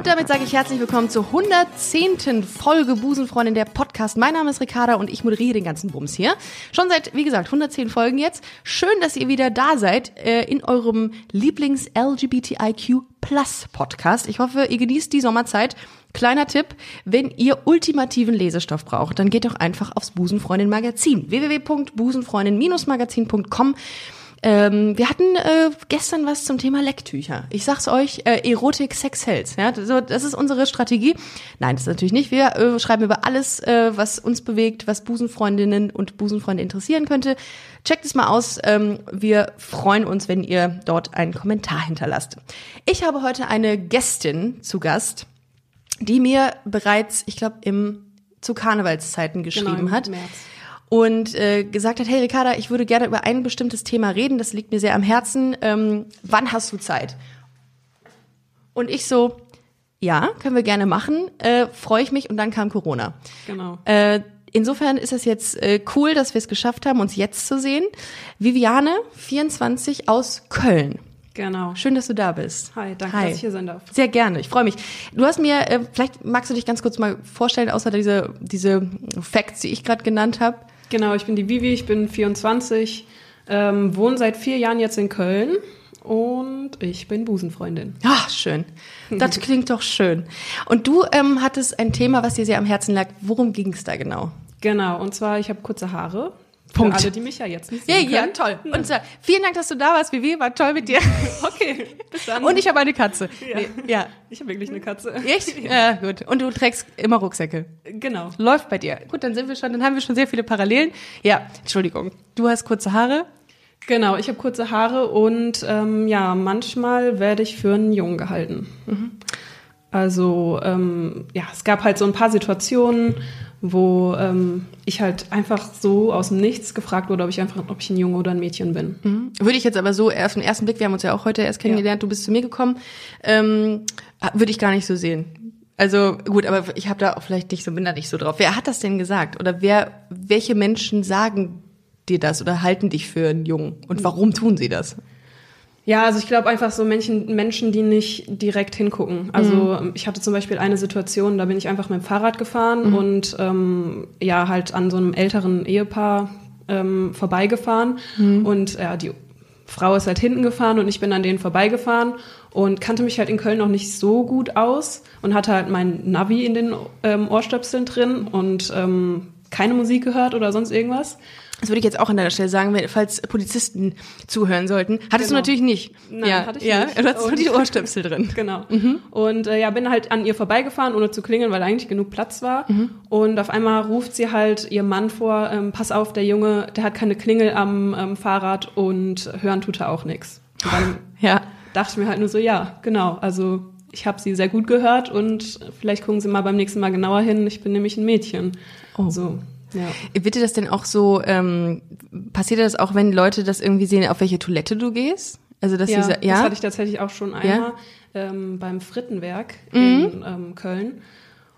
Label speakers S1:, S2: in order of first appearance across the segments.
S1: Und damit sage ich herzlich willkommen zur 110. Folge Busenfreundin der Podcast. Mein Name ist Ricarda und ich moderiere den ganzen Bums hier. Schon seit, wie gesagt, 110 Folgen jetzt. Schön, dass ihr wieder da seid äh, in eurem Lieblings-LGBTIQ Plus Podcast. Ich hoffe, ihr genießt die Sommerzeit. Kleiner Tipp, wenn ihr ultimativen Lesestoff braucht, dann geht doch einfach aufs Busenfreundin Magazin. www.busenfreundin-magazin.com ähm, wir hatten äh, gestern was zum Thema Lecktücher. Ich sag's euch, äh, Erotik, Sex hält. Ja, so, das ist unsere Strategie. Nein, das ist natürlich nicht. Wir äh, schreiben über alles, äh, was uns bewegt, was Busenfreundinnen und Busenfreunde interessieren könnte. Checkt es mal aus. Ähm, wir freuen uns, wenn ihr dort einen Kommentar hinterlasst. Ich habe heute eine Gästin zu Gast, die mir bereits, ich glaube, im zu Karnevalszeiten geschrieben
S2: Genau, im
S1: hat
S2: März.
S1: Und äh, gesagt hat, hey Ricarda, ich würde gerne über ein bestimmtes Thema reden, das liegt mir sehr am Herzen. Ähm, wann hast du Zeit? Und ich so, ja, können wir gerne machen, äh, freue ich mich. Und dann kam Corona.
S2: Genau.
S1: Äh, insofern ist es jetzt äh, cool, dass wir es geschafft haben, uns jetzt zu sehen. Viviane, 24 aus Köln.
S2: Genau.
S1: Schön, dass du da bist.
S2: Hi, danke,
S1: Hi.
S2: dass ich hier sein darf.
S1: Sehr gerne, ich freue mich. Du hast mir, äh, vielleicht magst du dich ganz kurz mal vorstellen, außer diese, diese Facts, die ich gerade genannt habe.
S2: Genau, ich bin die Vivi, ich bin 24, ähm, wohne seit vier Jahren jetzt in Köln und ich bin Busenfreundin.
S1: Ah, schön. Das klingt doch schön. Und du ähm, hattest ein Thema, was dir sehr am Herzen lag. Worum ging es da genau?
S2: Genau, und zwar, ich habe kurze Haare.
S1: Punkt.
S2: Für alle, die mich ja jetzt nicht
S1: Ja,
S2: sehen
S1: ja,
S2: können.
S1: toll. Und zwar, vielen Dank, dass du da warst, Vivi. War toll mit dir.
S2: Okay, bis dann.
S1: Und ich habe eine Katze.
S2: Ja.
S1: Nee, ja.
S2: Ich habe wirklich eine Katze.
S1: Echt? Ja, gut. Und du trägst immer Rucksäcke.
S2: Genau.
S1: Läuft bei dir. Gut, dann sind wir schon, dann haben wir schon sehr viele Parallelen. Ja, Entschuldigung. Du hast kurze Haare.
S2: Genau, ich habe kurze Haare und ähm, ja, manchmal werde ich für einen Jungen gehalten. Also ähm, ja, es gab halt so ein paar Situationen, wo ähm, ich halt einfach so aus dem Nichts gefragt wurde, ob ich einfach, ob ich ein Junge oder ein Mädchen bin.
S1: Würde ich jetzt aber so auf den ersten Blick, wir haben uns ja auch heute erst kennengelernt, du bist zu mir gekommen, ähm, würde ich gar nicht so sehen. Also gut, aber ich habe da auch vielleicht nicht so, bin da nicht so drauf. Wer hat das denn gesagt? Oder wer, welche Menschen sagen dir das oder halten dich für einen Jungen? Und warum tun sie das?
S2: Ja, also ich glaube einfach so Menschen, Menschen, die nicht direkt hingucken. Also ähm, ich hatte zum Beispiel eine Situation, da bin ich einfach mit dem Fahrrad gefahren und ähm, ja, halt an so einem älteren Ehepaar ähm, vorbeigefahren. Und ja, die Frau ist halt hinten gefahren und ich bin an denen vorbeigefahren und kannte mich halt in Köln noch nicht so gut aus und hatte halt mein Navi in den ähm, Ohrstöpseln drin und ähm, keine Musik gehört oder sonst irgendwas.
S1: Das würde ich jetzt auch an deiner Stelle sagen, falls Polizisten zuhören sollten. Hattest du
S2: Genau.
S1: natürlich nicht.
S2: Nein,
S1: ja,
S2: hatte ich
S1: ja,
S2: nicht.
S1: Du hattest nur die Ohrstöpsel drin.
S2: Genau. Und äh, ja, bin halt an ihr vorbeigefahren, ohne zu klingeln, weil eigentlich genug Platz war. Und auf einmal ruft sie halt ihr Mann vor, ähm, pass auf, der Junge, der hat keine Klingel am ähm, Fahrrad und hören tut er auch nichts. Und dann
S1: Ja.
S2: dachte ich mir halt nur so, ja, genau, also ich habe sie sehr gut gehört und vielleicht gucken Sie mal beim nächsten Mal genauer hin, ich bin nämlich ein Mädchen.
S1: Oh.
S2: So, ja.
S1: Wird dir das denn auch so, ähm, passiert das auch, wenn Leute das irgendwie sehen, auf welche Toilette du gehst? Also, dass
S2: Ja,
S1: sie sa-
S2: das
S1: ja?
S2: hatte ich tatsächlich auch schon einmal
S1: Ja?
S2: ähm, beim Frittenwerk
S1: Mhm.
S2: in ähm, Köln.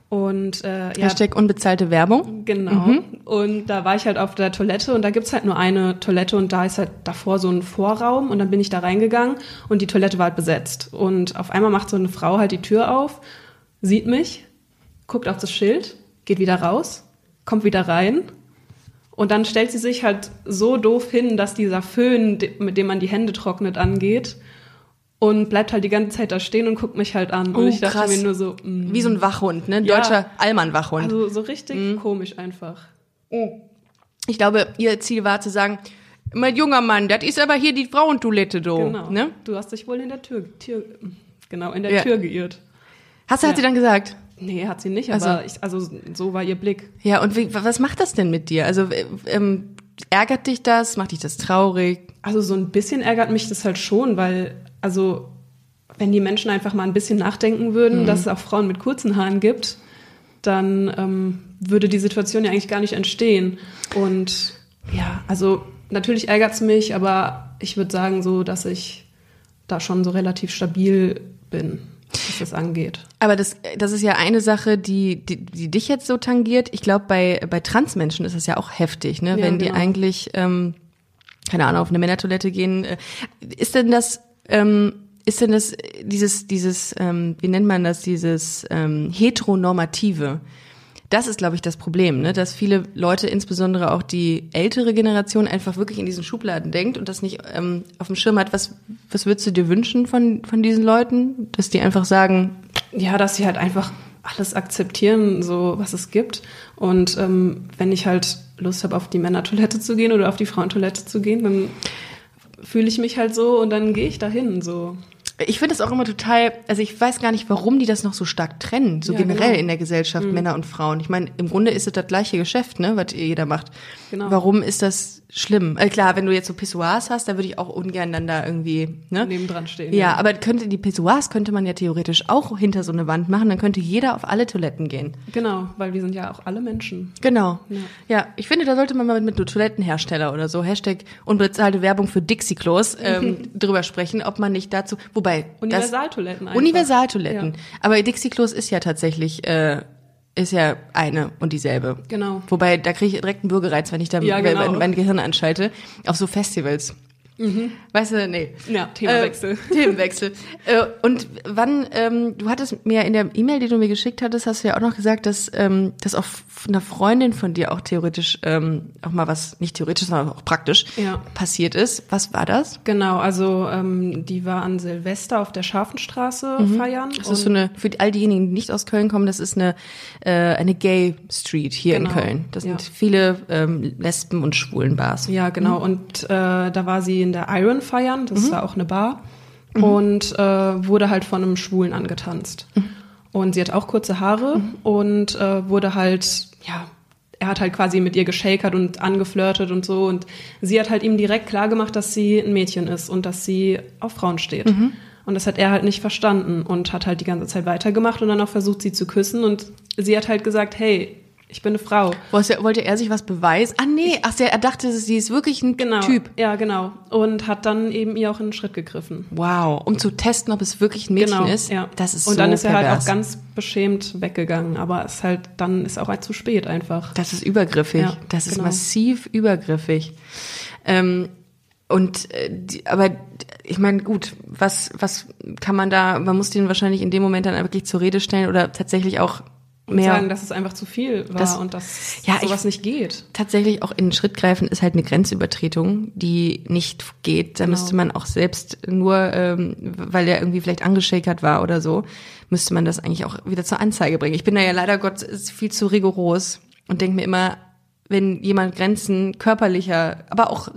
S2: Und äh, ja,
S1: Hashtag unbezahlte Werbung.
S2: Genau. Und da war ich halt auf der Toilette und da gibt's halt nur eine Toilette und da ist halt davor so ein Vorraum und dann bin ich da reingegangen und die Toilette war halt besetzt. Und auf einmal macht so eine Frau halt die Tür auf, sieht mich, guckt auf das Schild, geht wieder raus, kommt wieder rein und dann stellt sie sich halt so doof hin, dass dieser Föhn, mit dem man die Hände trocknet, angeht und bleibt halt die ganze Zeit da stehen und guckt mich halt an.
S1: Oh,
S2: und ich dachte
S1: krass.
S2: mir nur so, mm,
S1: Wie so ein Wachhund, ne?
S2: Ja.
S1: Deutscher Allmann-Wachhund.
S2: also so richtig
S1: Mhm.
S2: komisch einfach.
S1: ich glaube, ihr Ziel war zu sagen, mein junger Mann, das ist aber hier die Frauentoilette, do.
S2: Genau.
S1: Ne?
S2: Du hast dich wohl in der Tür, Tür genau, in der
S1: Ja.
S2: Tür geirrt.
S1: Hast du, hat
S2: Ja.
S1: sie dann gesagt?
S2: Nee, hat sie nicht,
S1: Also-
S2: aber ich, also so war ihr Blick.
S1: Ja, und wie, was macht das denn mit dir? Also, äh, ähm, ärgert dich das? Macht dich das traurig?
S2: Also so ein bisschen ärgert mich das halt schon, weil, also wenn die Menschen einfach mal ein bisschen nachdenken würden, dass es auch Frauen mit kurzen Haaren gibt, dann ähm, würde die Situation ja eigentlich gar nicht entstehen. Und ja, also natürlich ärgert's mich, aber ich würde sagen so, dass ich da schon so relativ stabil bin. Was das angeht.
S1: Aber das, das ist ja eine Sache, die, die, die dich jetzt so tangiert. Ich glaube, bei, bei Transmenschen ist das ja auch heftig, ne?
S2: Ja,
S1: Wenn die
S2: genau.
S1: eigentlich, ähm, keine Ahnung, auf eine Männertoilette gehen. Äh, Ist denn das, ähm, ist denn das dieses, dieses, ähm, wie nennt man das, dieses ähm, heteronormative? Das ist, glaube ich, das Problem, ne? dass viele Leute, insbesondere auch die ältere Generation, einfach wirklich in diesen Schubladen denkt und das nicht ähm, auf dem Schirm hat. Was, was würdest du dir wünschen von, von diesen Leuten? Dass die einfach sagen,
S2: Ja, dass sie halt einfach alles akzeptieren, so was es gibt. Und ähm, wenn ich halt Lust habe, auf die Männertoilette zu gehen oder auf die Frauentoilette zu gehen, dann fühle ich mich halt so und dann gehe ich dahin. So.
S1: Ich finde das auch immer total, also ich weiß gar nicht, warum die das noch so stark trennen, so
S2: Ja,
S1: generell
S2: genau.
S1: in der Gesellschaft, Männer und Frauen. Ich meine, im Grunde ist es das gleiche Geschäft, ne, was jeder macht.
S2: Genau.
S1: Warum ist das schlimm? Äh, klar, wenn du jetzt so Pissoirs hast, da würde ich auch ungern dann da irgendwie, ne?
S2: Nebendran stehen.
S1: Ja, aber könnte die Pissoirs könnte man ja theoretisch auch hinter so eine Wand machen, dann könnte jeder auf alle Toiletten gehen.
S2: Genau, weil wir sind ja auch alle Menschen.
S1: Genau.
S2: Ja.
S1: Ja, ich finde, da sollte man mal mit, mit Toilettenhersteller oder so, Hashtag unbezahlte Werbung für Dixie-Klos, ähm, drüber sprechen, ob man nicht dazu, wobei,
S2: Universaltoiletten einfach.
S1: Universaltoiletten.
S2: Ja.
S1: Aber Dixie-Klos ist ja tatsächlich, äh, ist ja eine und dieselbe.
S2: Genau.
S1: Wobei, da kriege ich direkt einen Bürgerreiz, wenn ich da
S2: Ja, genau.
S1: mein, mein Gehirn anschalte, auf so Festivals. Weißt du, nee.
S2: Ja, Themawechsel.
S1: Äh, Themenwechsel. äh, und wann, ähm, du hattest mir in der E-Mail, die du mir geschickt hattest, hast du ja auch noch gesagt, dass, ähm, dass auch einer Freundin von dir auch theoretisch ähm, auch mal was, nicht theoretisch, sondern auch praktisch
S2: Ja.
S1: passiert ist. Was war das?
S2: Genau, also ähm, die war an Silvester auf der Scharfenstraße feiern.
S1: Das ist so eine, für all diejenigen, die nicht aus Köln kommen, das ist eine, äh, eine Gay Street hier in
S2: Genau.
S1: Köln. Das sind
S2: Ja.
S1: viele ähm, Lesben- und Schwulenbars.
S2: Ja, genau. Und äh, da war sie in der Iron feiern, das ist da auch eine Bar. Und äh, wurde halt von einem Schwulen angetanzt. Und sie hat auch kurze Haare und äh, wurde halt, ja, er hat halt quasi mit ihr geschakert und angeflirtet und so. Und sie hat halt ihm direkt klar gemacht, dass sie ein Mädchen ist und dass sie auf Frauen steht. Und das hat er halt nicht verstanden und hat halt die ganze Zeit weitergemacht und dann auch versucht, sie zu küssen. Und sie hat halt gesagt, hey, ich bin eine Frau.
S1: Wollte, er sich was beweisen? Ah nee, ach, er dachte, sie ist wirklich ein
S2: Genau.
S1: Typ.
S2: Ja, genau. Und hat dann eben ihr auch in den Schritt gegriffen.
S1: Wow, um zu testen, ob es wirklich ein Mädchen ist.
S2: ja.
S1: Das ist
S2: Und
S1: so
S2: dann ist er halt auch ganz beschämt weggegangen. Aber es ist halt, dann ist auch halt zu spät einfach.
S1: Das ist übergriffig.
S2: Ja,
S1: das ist
S2: genau.
S1: massiv übergriffig. Ähm, und äh, die, aber ich meine, gut, was was kann man da? Man muss den wahrscheinlich in dem Moment dann wirklich zur Rede stellen oder tatsächlich auch mehr
S2: sagen, dass es einfach zu viel war
S1: Das-
S2: und dass
S1: Ja, ich-
S2: sowas nicht geht.
S1: tatsächlich auch in den Schritt greifen ist halt eine Grenzübertretung, die nicht geht. Da
S2: Genau.
S1: müsste man auch selbst nur, ähm, weil er irgendwie vielleicht angeschakert war oder so, müsste man das eigentlich auch wieder zur Anzeige bringen. Ich bin da ja leider Gott viel zu rigoros und denke mir immer, wenn jemand Grenzen körperlicher, aber auch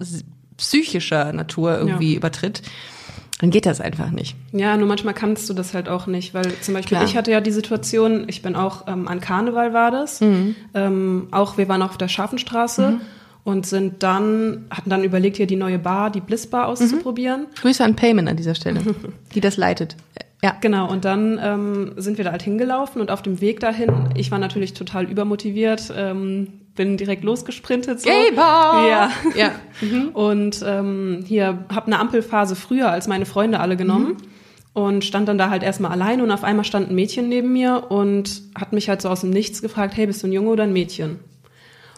S1: psychischer Natur irgendwie
S2: Ja.
S1: übertritt, dann geht das einfach nicht.
S2: Ja, nur manchmal kannst du das halt auch nicht, weil zum Beispiel
S1: Klar.
S2: ich hatte ja die Situation, ich bin auch ähm, an Karneval war das,
S1: Mhm.
S2: ähm, auch wir waren auf der Scharfenstraße und sind dann, hatten dann überlegt, hier die neue Bar, die Bliss Bar auszuprobieren.
S1: Grüße an Payment an dieser Stelle, die das leitet. Ja.
S2: Genau, und dann ähm, sind wir da halt hingelaufen und auf dem Weg dahin, ich war natürlich total übermotiviert, ähm, bin direkt losgesprintet. So.
S1: Gay Bar!
S2: Ja.
S1: Ja.
S2: Und ähm, hier habe eine Ampelphase früher als meine Freunde alle genommen und stand dann da halt erstmal allein und auf einmal stand ein Mädchen neben mir und hat mich halt so aus dem Nichts gefragt, hey, bist du ein Junge oder ein Mädchen?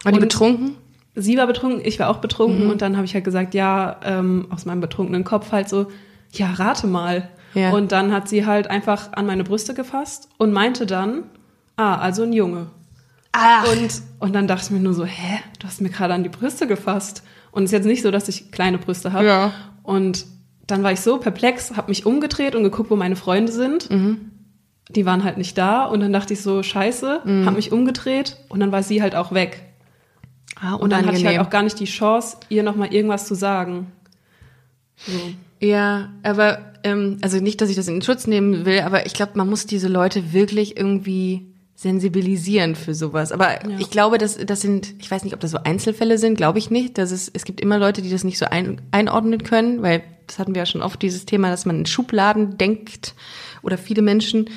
S1: War die
S2: Und-
S1: betrunken?
S2: Sie war betrunken, ich war auch betrunken und dann habe ich halt gesagt, ja, ähm, aus meinem betrunkenen Kopf halt so, ja, rate mal.
S1: Ja.
S2: Und dann hat sie halt einfach an meine Brüste gefasst und meinte dann, ah, also ein Junge.
S1: Ach.
S2: Und, und dann dachte ich mir nur so, hä, du hast mir gerade an die Brüste gefasst. Und es ist jetzt nicht so, dass ich kleine Brüste habe.
S1: Ja.
S2: Und dann war ich so perplex, habe mich umgedreht und geguckt, wo meine Freunde sind.
S1: Mhm.
S2: Die waren halt nicht da. Und dann dachte ich so, scheiße,
S1: Mhm.
S2: habe mich umgedreht und dann war sie halt auch weg.
S1: Ah,
S2: Und dann hatte ich halt auch gar nicht die Chance, ihr nochmal irgendwas zu sagen. So.
S1: Ja, aber ähm, also nicht, dass ich das in Schutz nehmen will, aber ich glaube, man muss diese Leute wirklich irgendwie sensibilisieren für sowas. Aber ich glaube, dass das sind, ich weiß nicht, ob das so Einzelfälle sind, glaube ich nicht. Dass es, es gibt immer Leute, die das nicht so ein, einordnen können, weil das hatten wir ja schon oft dieses Thema, dass man in Schubladen denkt oder viele Menschen.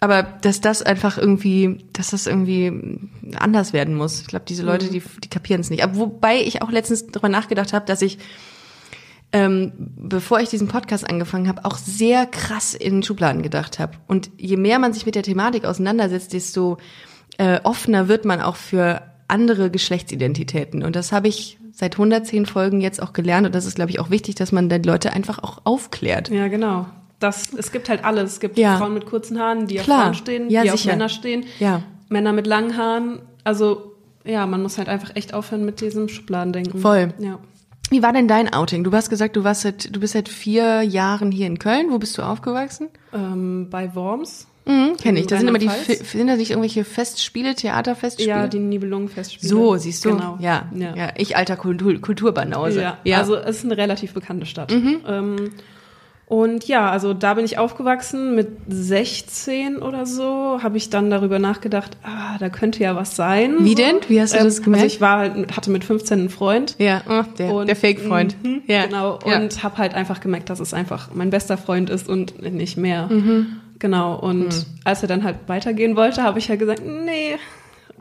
S1: Aber dass das einfach irgendwie, dass das irgendwie anders werden muss. Ich glaube, diese Leute, die, die kapieren es nicht. Aber wobei ich auch letztens darüber nachgedacht habe, dass ich ähm, bevor ich diesen Podcast angefangen habe, auch sehr krass in Schubladen gedacht habe. Und je mehr man sich mit der Thematik auseinandersetzt, desto äh, offener wird man auch für andere Geschlechtsidentitäten. Und das habe ich seit 110 Folgen jetzt auch gelernt. Und das ist, glaube ich, auch wichtig, dass man dann Leute einfach auch aufklärt.
S2: Ja, genau. Das, es gibt halt alles. Es gibt
S1: Ja.
S2: Frauen mit kurzen Haaren, die
S1: Klar.
S2: auf Frauen stehen,
S1: Ja,
S2: die
S1: sicher.
S2: auf Männer stehen.
S1: Ja.
S2: Männer mit langen Haaren. Also, ja, man muss halt einfach echt aufhören mit diesem Schubladendenken.
S1: Voll.
S2: Ja.
S1: Wie war denn dein Outing? Du hast gesagt, du warst seit, du bist seit vier Jahren hier in Köln. Wo bist du aufgewachsen?
S2: Ähm, bei Worms.
S1: Mhm, Kenne ich. Da sind immer die, sind da nicht irgendwelche Festspiele, Theaterfestspiele?
S2: Ja, die Nibelungenfestspiele.
S1: So, siehst du?
S2: Genau.
S1: Ja, ja.
S2: ja.
S1: Ich alter Kultur, Kulturbanause.
S2: Ja, also es ist eine relativ bekannte Stadt. Ähm, und ja, also da bin ich aufgewachsen mit 16 oder so, habe ich dann darüber nachgedacht, ah, da könnte ja was sein.
S1: Wie denn? Wie hast du das gemerkt?
S2: Also ich war halt, hatte mit 15 einen Freund.
S1: ja, oh, der,
S2: Und-
S1: der Fake-Freund.
S2: Mhm,
S1: ja.
S2: Genau,
S1: ja.
S2: und habe halt einfach gemerkt, dass es einfach mein bester Freund ist und nicht mehr.
S1: Mhm.
S2: Genau, und als er dann halt weitergehen wollte, habe ich ja gesagt, nee,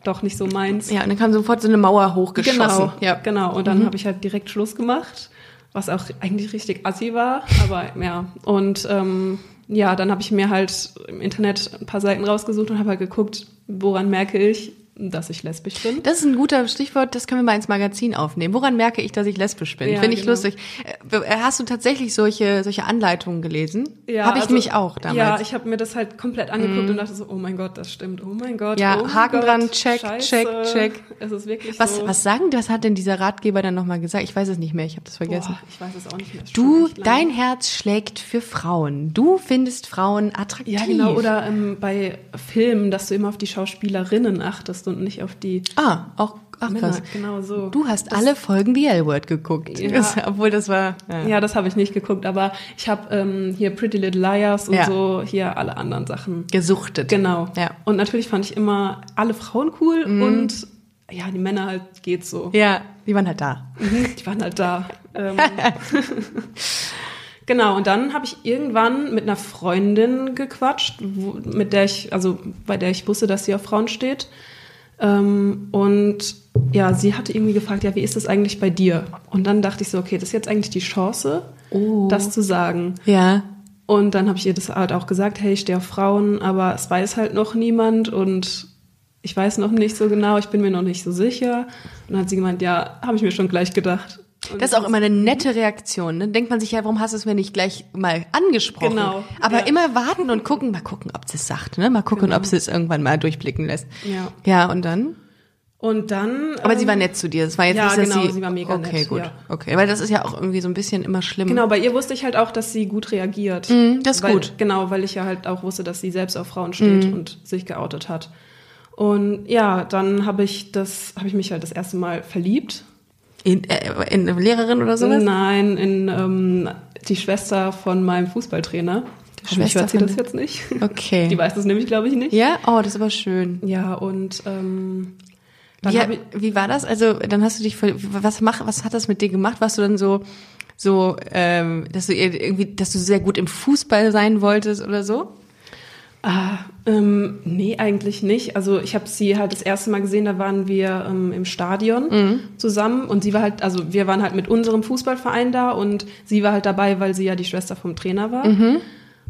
S2: doch nicht so meins.
S1: ja, und dann kam sofort so eine Mauer hochgeschossen.
S2: Genau,
S1: Ja.
S2: genau. Und dann habe ich halt direkt Schluss gemacht, was auch eigentlich richtig assi war, aber ja. Und ähm, ja, dann habe ich mir halt im Internet ein paar Seiten rausgesucht und habe halt geguckt, woran merke ich, dass ich lesbisch bin.
S1: Das ist ein guter Stichwort, das können wir mal ins Magazin aufnehmen. Woran merke ich, dass ich lesbisch bin?
S2: Ja,
S1: Finde ich
S2: genau.
S1: lustig. Äh, Hast du tatsächlich solche, solche Anleitungen gelesen?
S2: Ja,
S1: Habe ich
S2: also-
S1: mich auch damals.
S2: Ja, ich habe mir das halt komplett angeguckt und dachte so, oh mein Gott, das stimmt, oh mein Gott.
S1: Ja,
S2: oh
S1: Haken
S2: Gott,
S1: dran, check,
S2: Scheiße.
S1: check, check.
S2: Es ist wirklich
S1: was,
S2: so.
S1: was sagen, was hat denn dieser Ratgeber dann nochmal gesagt? Ich weiß es nicht mehr, ich habe das vergessen.
S2: Boah, ich weiß es auch nicht mehr.
S1: Du, dein Herz schlägt für Frauen. Du findest Frauen attraktiv.
S2: Ja, genau. Oder ähm, bei Filmen, dass du immer auf die Schauspielerinnen achtest und nicht auf die
S1: Ah, auch, ach
S2: Männer.
S1: krass.
S2: Genau so.
S1: Du hast alle Folgen The L-Word geguckt.
S2: Ja.
S1: Das, obwohl das war, ja.
S2: Ja, das habe ich nicht geguckt, aber ich habe ähm, hier Pretty Little Liars und
S1: Ja.
S2: so hier alle anderen Sachen.
S1: gesuchtet.
S2: Genau.
S1: Ja.
S2: Und natürlich fand ich immer alle Frauen cool und ja, die Männer halt geht so.
S1: Ja, die waren halt da.
S2: Mhm, Die waren halt da. Ähm, genau, und dann habe ich irgendwann mit einer Freundin gequatscht, wo, mit der ich, also bei der ich wusste, dass sie auf Frauen steht. Ähm, und ja, sie hatte irgendwie gefragt, ja, wie ist das eigentlich bei dir? Und dann dachte ich so, okay, das ist jetzt eigentlich die Chance,
S1: Oh.
S2: das zu sagen.
S1: Ja.
S2: Und dann habe ich ihr das halt auch gesagt, hey, ich stehe auf Frauen, aber es weiß halt noch niemand und ich weiß noch nicht so genau, ich bin mir noch nicht so sicher. Und dann hat sie gemeint, ja, habe ich mir schon gleich gedacht. Und
S1: Das ist auch immer eine nette Reaktion. Ne? Denkt man sich ja, warum hast du es mir nicht gleich mal angesprochen?
S2: Genau,
S1: Aber
S2: ja.
S1: immer warten und gucken, mal gucken, ob sie es sagt, ne? Mal gucken,
S2: Genau.
S1: ob sie es irgendwann mal durchblicken lässt.
S2: Ja.
S1: Ja, und dann?
S2: Und dann.
S1: Aber sie
S2: ähm,
S1: war nett zu dir. Es war jetzt
S2: ja,
S1: nicht, dass
S2: genau,
S1: sie,
S2: sie war mega
S1: okay,
S2: nett,
S1: gut.
S2: ja.
S1: Okay, weil das ist ja auch irgendwie so ein bisschen immer schlimm.
S2: Genau, bei ihr wusste ich halt auch, dass sie gut reagiert.
S1: Mhm, das ist
S2: weil,
S1: gut.
S2: Genau, weil ich ja halt auch wusste, dass sie selbst auf Frauen steht
S1: Mhm.
S2: und sich geoutet hat. Und ja, dann habe ich das, habe ich mich halt das erste Mal verliebt.
S1: In, äh, in Lehrerin oder sowas?
S2: Nein, in ähm, die Schwester von meinem Fußballtrainer.
S1: Die Schwester
S2: hört sie das jetzt nicht.
S1: Okay.
S2: Die weiß das nämlich, glaube ich, nicht.
S1: ja? Oh, das ist aber schön.
S2: Ja, und ähm, dann
S1: Wie,
S2: habe ich,
S1: wie war das? Also dann hast du dich voll, was mach, was hat das mit dir gemacht? Warst du dann so so ähm, dass du irgendwie dass du sehr gut im Fußball sein wolltest oder so?
S2: Ah, ähm, nee, eigentlich nicht. Also ich habe sie halt das erste Mal gesehen, da waren wir ähm, im Stadion
S1: Mhm.
S2: zusammen und sie war halt, also wir waren halt mit unserem Fußballverein da und sie war halt dabei, weil sie ja die Schwester vom Trainer war.
S1: Mhm.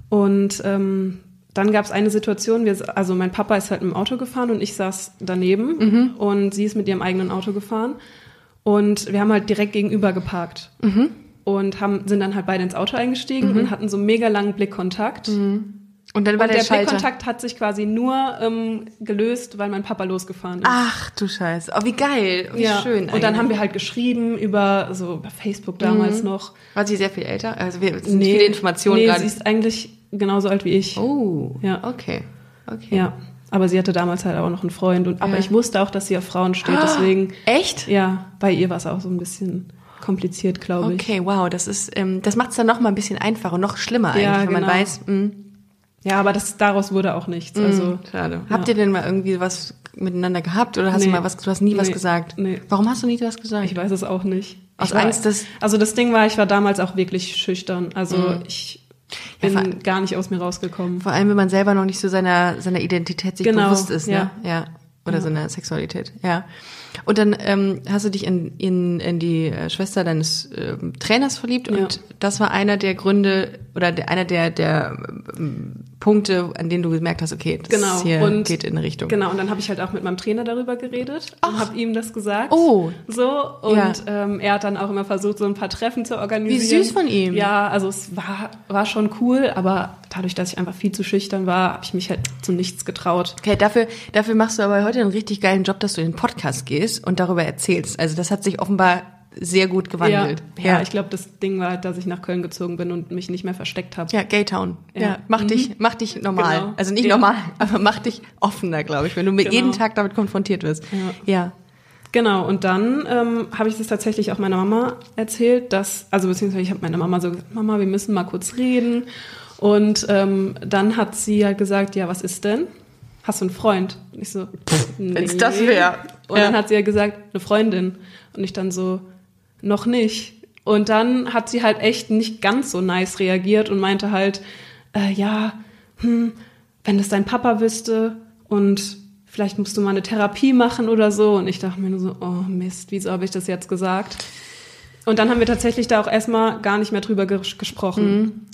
S2: Und ähm, dann gab es eine Situation, wir, also mein Papa ist halt im Auto gefahren und ich saß daneben
S1: Mhm.
S2: und sie ist mit ihrem eigenen Auto gefahren und wir haben halt direkt gegenüber geparkt.
S1: Mhm.
S2: Und haben, sind dann halt beide ins Auto eingestiegen und hatten so mega langen Blickkontakt.
S1: Und dann war
S2: Und
S1: der,
S2: der,
S1: Schalter.
S2: Blickkontakt hat sich quasi nur ähm, gelöst, weil mein Papa losgefahren ist.
S1: Ach du Scheiße. Oh, wie geil. Wie
S2: ja.
S1: schön.
S2: Und dann haben wir
S1: eigentlich.
S2: halt geschrieben über so über Facebook damals noch.
S1: War sie sehr viel älter? Also wir sind viele Informationen
S2: nee,
S1: gerade.
S2: sie ist eigentlich genauso alt wie ich.
S1: Oh.
S2: Ja.
S1: Okay. Okay.
S2: Ja. Aber sie hatte damals halt auch noch einen Freund. Und, aber
S1: Ja.
S2: ich wusste auch, dass sie auf Frauen steht. Deswegen,
S1: Echt?
S2: ja, bei ihr war es auch so ein bisschen kompliziert, glaube ich.
S1: Okay, wow, das ist ähm, das macht es dann noch mal ein bisschen einfacher und noch schlimmer eigentlich,
S2: Ja,
S1: wenn man
S2: genau.
S1: weiß, mh,
S2: Ja, aber das, daraus wurde auch nichts. Also,
S1: schade.
S2: ja.
S1: Habt ihr denn mal irgendwie was miteinander gehabt oder hast du
S2: Nee.
S1: mal was du hast nie was
S2: Nee.
S1: gesagt?
S2: Nee.
S1: Warum hast du nie was gesagt?
S2: Ich weiß es auch nicht.
S1: Aus
S2: Ich war,
S1: Angst, dass-
S2: Also das Ding war, ich war damals auch wirklich schüchtern. Also ich
S1: Ja,
S2: bin
S1: vor-
S2: gar nicht aus mir rausgekommen.
S1: Vor allem, wenn man selber noch nicht so seiner seiner Identität sich
S2: Genau,
S1: bewusst ist, ne?
S2: ja.
S1: Ja. oder so einer Sexualität, ja. Und dann ähm, hast du dich in, in, in die äh, Schwester deines ähm, Trainers verliebt
S2: Ja.
S1: und das war einer der Gründe oder der, einer der, der ähm, Punkte, an denen du gemerkt hast, okay, das
S2: Genau.
S1: hier
S2: Und-
S1: geht in eine Richtung.
S2: Genau, und dann habe ich halt auch mit meinem Trainer darüber geredet und habe ihm das gesagt.
S1: Oh.
S2: So, und
S1: Ja.
S2: ähm, er hat dann auch immer versucht, so ein paar Treffen zu organisieren.
S1: süß von ihm.
S2: Ja, also es war, war schon cool, aber dadurch, dass ich einfach viel zu schüchtern war, habe ich mich halt zu nichts getraut.
S1: Okay, dafür, dafür machst du aber heute einen richtig geilen Job, dass du in den Podcast gehst und darüber erzählst. Also das hat sich offenbar sehr gut gewandelt.
S2: Ja, ja, ich glaube, das Ding war halt, dass ich nach Köln gezogen bin und mich nicht mehr versteckt habe.
S1: Ja, Gaytown. Ja,
S2: Ja.
S1: mach
S2: Mhm.
S1: dich, mach dich normal.
S2: Genau.
S1: Also nicht
S2: Ja.
S1: normal, aber mach dich offener, glaube ich, wenn du mit
S2: Genau.
S1: jeden Tag damit konfrontiert wirst. Ja.
S2: Genau, und dann ähm, habe ich das tatsächlich auch meiner Mama erzählt, dass, also beziehungsweise ich habe meiner Mama so gesagt, Mama, wir müssen mal kurz reden. Und ähm, dann hat sie halt gesagt, ja, was ist denn? Hast du einen Freund? Und ich so,
S1: wenn's das wär.
S2: Und
S1: Ja.
S2: dann hat sie ja gesagt, eine Freundin. Und ich dann so, noch nicht. Und dann hat sie halt echt nicht ganz so nice reagiert und meinte halt, äh, ja, hm, wenn das dein Papa wüsste und vielleicht musst du mal eine Therapie machen oder so. Und ich dachte mir nur so, oh Mist, wieso habe ich das jetzt gesagt? Und dann haben wir tatsächlich da auch erstmal gar nicht mehr drüber ges gesprochen.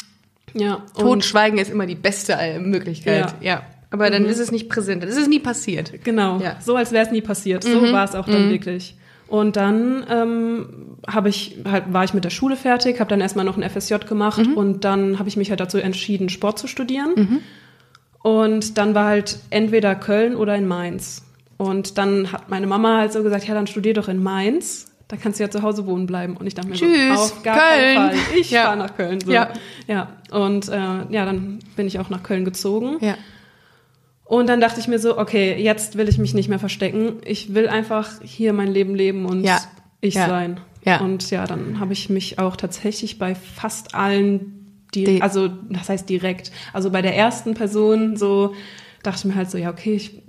S2: Ja. und-
S1: Totschweigen ist immer die beste Möglichkeit. Ja.
S2: Ja.
S1: Aber dann ist es nicht präsent. Das ist nie passiert.
S2: Genau,
S1: Ja.
S2: so als wäre es nie passiert. So war es auch dann wirklich. Und dann ähm, habe ich halt war ich mit der Schule fertig, habe dann erstmal noch ein FSJ gemacht und dann habe ich mich halt dazu entschieden, Sport zu studieren. Und dann war halt entweder Köln oder in Mainz. Und dann hat meine Mama halt so gesagt, ja, dann studier doch in Mainz. Da kannst du ja zu Hause wohnen bleiben. Und ich dachte mir
S1: Tschüss,
S2: so, auf gar
S1: Köln.
S2: keinen Fall. Ich
S1: Ja.
S2: fahre nach Köln. So.
S1: Ja.
S2: ja. Und äh, ja, dann bin ich auch nach Köln gezogen.
S1: Ja.
S2: Und dann dachte ich mir so, okay, jetzt will ich mich nicht mehr verstecken. Ich will einfach hier mein Leben leben und
S1: Ja.
S2: ich
S1: Ja.
S2: sein.
S1: Ja.
S2: Und ja, dann habe ich mich auch tatsächlich bei fast allen, die, also das heißt direkt, also bei der ersten Person so dachte ich mir halt so, ja, okay, ich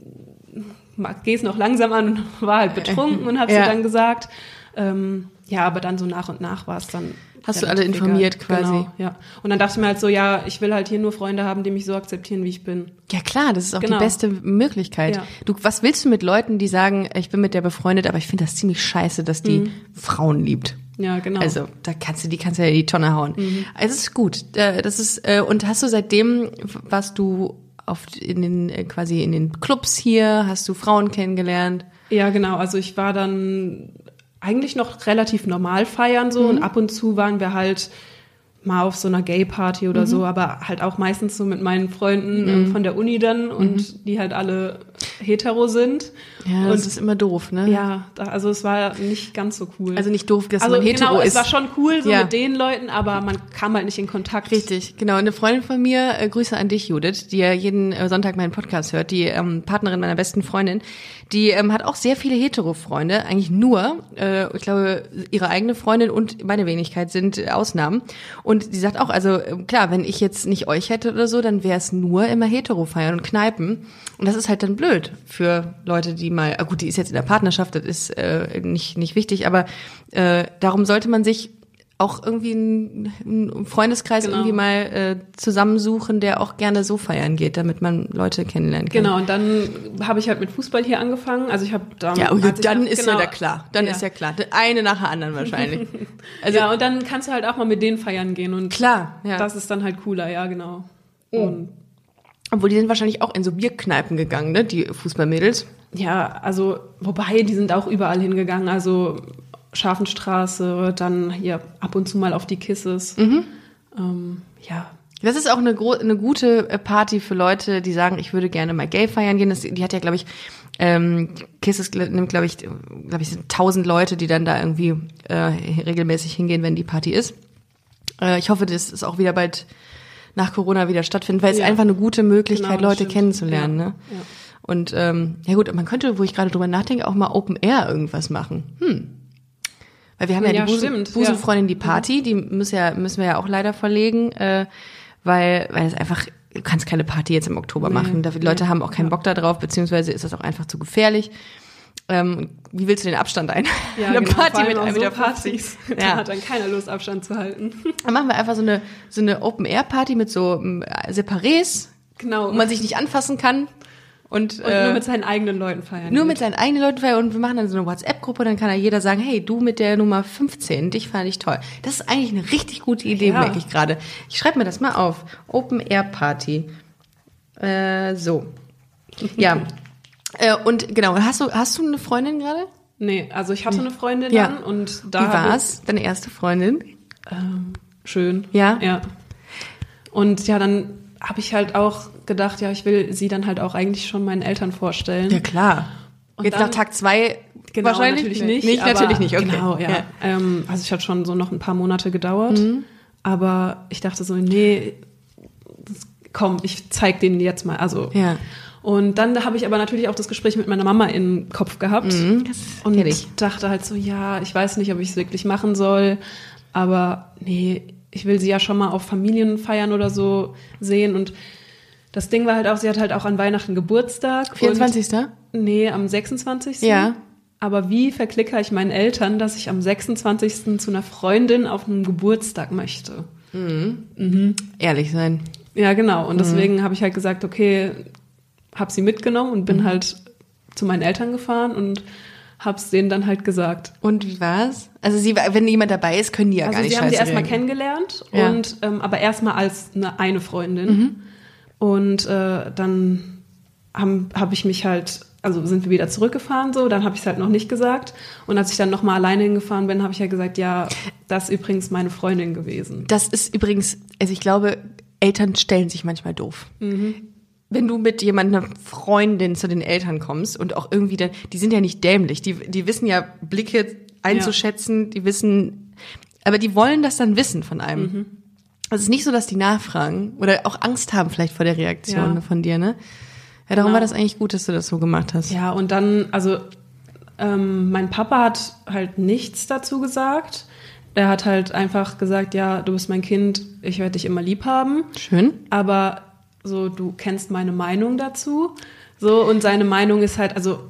S2: gehe es noch langsam an und war halt betrunken und habe
S1: Ja.
S2: dann gesagt. Ähm, ja, aber dann so nach und nach war es dann.
S1: Hast du alle informiert quasi?
S2: Genau, ja. Und dann dachte ich mir halt so, ja, ich will halt hier nur Freunde haben, die mich so akzeptieren, wie ich bin.
S1: Ja klar, das ist auch
S2: Genau.
S1: die beste Möglichkeit.
S2: Ja.
S1: Du, was willst du mit Leuten, die sagen, ich bin mit der befreundet, aber ich finde das ziemlich scheiße, dass die Frauen liebt?
S2: Ja, genau.
S1: Also da kannst du, die kannst du ja in die Tonne hauen. Also es ist gut. Äh, Das ist äh, und hast du seitdem warst du auf in den äh, quasi in den Clubs hier, hast du Frauen kennengelernt?
S2: Ja, genau. Also ich war dann eigentlich noch relativ normal feiern so
S1: Mhm.
S2: und ab und zu waren wir halt mal auf so einer Gay-Party oder
S1: Mhm.
S2: so, aber halt auch meistens so mit meinen Freunden ähm, von der Uni dann und die halt alle hetero sind.
S1: Ja,
S2: und
S1: das ist immer doof, ne?
S2: ja, also es war nicht ganz so cool.
S1: Also nicht doof, dass
S2: also
S1: man hetero
S2: genau,
S1: ist.
S2: es war schon cool so
S1: Ja.
S2: mit den Leuten, aber man kam halt nicht in Kontakt.
S1: Richtig, genau. Eine Freundin von mir, äh, Grüße an dich, Judith, die ja jeden äh, Sonntag meinen Podcast hört, die ähm, Partnerin meiner besten Freundin, die ähm, hat auch sehr viele Hetero-Freunde, eigentlich nur, äh, ich glaube, ihre eigene Freundin und meine Wenigkeit sind Ausnahmen. Und die sagt auch, also äh, klar, wenn ich jetzt nicht euch hätte oder so, dann wäre es nur immer Hetero-Feiern und Kneipen. Und das ist halt dann blöd für Leute, die mal, ah gut, die ist jetzt in der Partnerschaft, das ist äh, nicht, nicht wichtig, aber äh, darum sollte man sich auch irgendwie einen, Freundeskreis
S2: Genau.
S1: irgendwie mal äh, zusammensuchen, der auch gerne so feiern geht, damit man Leute kennenlernen kann.
S2: Genau, und dann habe ich halt mit Fußball hier angefangen. Also ich habe da
S1: Ja, und
S2: als ich
S1: dann ist
S2: genau,
S1: ja klar. Dann
S2: ja.
S1: ist ja klar. Eine nach der anderen wahrscheinlich. Also
S2: ja, und dann kannst du halt auch mal mit denen feiern gehen und
S1: klar, ja.
S2: das ist dann halt cooler, ja, genau. Und
S1: Obwohl die sind wahrscheinlich auch in so Bierkneipen gegangen, ne? Die Fußballmädels.
S2: ja, also wobei, die sind auch überall hingegangen, also Scharfenstraße, dann hier ab und zu mal auf die Kisses.
S1: Mhm.
S2: Ähm, ja,
S1: Das ist auch eine, eine gute äh, Party für Leute, die sagen, ich würde gerne mal gay feiern gehen. Das, die hat ja, glaube ich, ähm, Kisses nimmt, glaube ich, glaube ich, sind tausend Leute, die dann da irgendwie äh, regelmäßig hingehen, wenn die Party ist. Äh, ich hoffe, das ist auch wieder bald nach Corona wieder stattfindet, weil es
S2: Ja.
S1: einfach eine gute Möglichkeit,
S2: Genau,
S1: Leute
S2: stimmt.
S1: kennenzulernen. Ne?
S2: ja.
S1: Und ähm, ja gut, man könnte, wo ich gerade drüber nachdenke, auch mal Open Air irgendwas machen. Hm. Weil wir haben ja,
S2: Ja,
S1: die Busen,
S2: stimmt,
S1: Busenfreundin, die Party, die müssen, ja, müssen wir ja auch leider verlegen, äh, weil, weil es einfach, du kannst keine Party jetzt im Oktober
S2: Nee,
S1: machen. Die Leute
S2: nee.
S1: haben auch keinen
S2: Ja.
S1: Bock da drauf, beziehungsweise ist das auch einfach zu gefährlich. Ähm, wie willst du den Abstand ein?
S2: ja
S1: Eine
S2: genau,
S1: Party mit 1,50
S2: so
S1: Meter.
S2: Partys. Da
S1: Ja.
S2: hat dann keiner Lust, Abstand zu halten.
S1: Dann machen wir einfach so eine, so eine Open-Air-Party mit so ähm, Separés,
S2: genau.
S1: wo man sich nicht anfassen kann. Und,
S2: Und
S1: äh,
S2: nur mit seinen eigenen Leuten feiern.
S1: nur mit seinen eigenen Leuten feiern und wir machen dann so eine WhatsApp-Gruppe, dann kann da jeder sagen, hey, du mit der Nummer 15, dich fand ich toll. Das ist eigentlich eine richtig gute Idee,
S2: Ja.
S1: merke ich gerade. Ich schreibe mir das mal auf. Open Air Party. Äh, so. Ja. Äh, und genau, hast du, hast du eine Freundin gerade?
S2: Nee, also ich hatte eine Freundin
S1: Ja.
S2: dann und
S1: Wie
S2: da habe
S1: war's? Deine erste Freundin?
S2: Ähm, schön.
S1: Ja?
S2: Ja. Und ja, dann habe ich halt auch gedacht, ja, ich will sie dann halt auch eigentlich schon meinen Eltern vorstellen.
S1: Ja, klar.
S2: Und
S1: Jetzt
S2: dann-
S1: nach Tag zwei
S2: Genau,
S1: wahrscheinlich
S2: natürlich nicht.
S1: Nicht,
S2: aber-
S1: natürlich nicht, okay.
S2: Genau, ja. Ähm, also es hat schon so noch ein paar Monate gedauert.
S1: Mhm.
S2: Aber ich dachte so, nee, komm, ich zeig denen jetzt mal. Also
S1: Ja.
S2: Und dann habe ich aber natürlich auch das Gespräch mit meiner Mama im Kopf gehabt.
S1: Mhm,
S2: und
S1: ich.
S2: dachte halt so, ja, ich weiß nicht, ob ich es wirklich machen soll. Aber nee, ich will sie ja schon mal auf Familienfeiern oder so sehen. Und das Ding war halt auch, sie hat halt auch an Weihnachten Geburtstag.
S1: 24.
S2: Und, nee, am 26.
S1: Ja.
S2: Aber wie verklicker ich meinen Eltern, dass ich am 26. zu einer Freundin auf einem Geburtstag möchte?
S1: Ehrlich sein.
S2: Ja, genau.
S1: Mhm.
S2: Und deswegen habe ich halt gesagt, okay, habe sie mitgenommen und bin
S1: Mhm.
S2: halt zu meinen Eltern gefahren und hab's denen dann halt gesagt.
S1: Und wie war's? Also sie, wenn jemand dabei ist, können die ja gar
S2: Also
S1: nicht
S2: sie haben
S1: scheiße
S2: erstmal kennengelernt
S1: Ja. Mhm.
S2: und ähm, aber erstmal als eine, eine Freundin. Und äh, dann habe hab ich mich halt, also sind wir wieder zurückgefahren so, dann habe ich es halt noch nicht gesagt. Und als ich dann nochmal alleine hingefahren bin, habe ich halt gesagt, ja, das ist übrigens meine Freundin gewesen.
S1: Das ist übrigens, also ich glaube, Eltern stellen sich manchmal doof. Wenn du mit jemandem, einer Freundin zu den Eltern kommst und auch irgendwie dann, die sind ja nicht dämlich, die, die wissen ja Blicke einzuschätzen, die wissen, aber die wollen das dann wissen von einem. Also es ist nicht so, dass die nachfragen oder auch Angst haben vielleicht vor der Reaktion
S2: Ja.
S1: von dir, ne? Ja, darum
S2: Genau.
S1: war das eigentlich gut, dass du das so gemacht hast.
S2: Ja, und dann, also ähm, mein Papa hat halt nichts dazu gesagt. Er hat halt einfach gesagt, ja, du bist mein Kind, ich werde dich immer lieb haben.
S1: Schön.
S2: Aber so, du kennst meine Meinung dazu. So, und seine Meinung ist halt, also,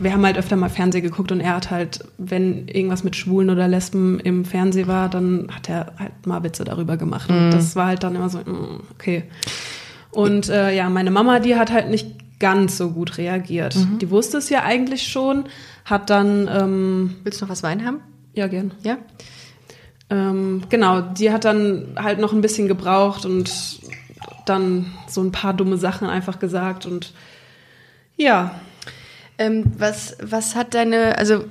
S2: wir haben halt öfter mal Fernsehen geguckt und er hat halt, wenn irgendwas mit Schwulen oder Lesben im Fernsehen war, dann hat er halt mal Witze darüber gemacht. Und das war halt dann immer so, mm, okay. Und äh, ja, meine Mama, die hat halt nicht ganz so gut reagiert. Die wusste es ja eigentlich schon, hat dann, ähm,
S1: Willst du noch was Wein haben?
S2: ja, gern.
S1: Ja?
S2: Ähm, genau, die hat dann halt noch ein bisschen gebraucht und dann so ein paar dumme Sachen einfach gesagt und ja,
S1: Ähm, was, was hat deine, also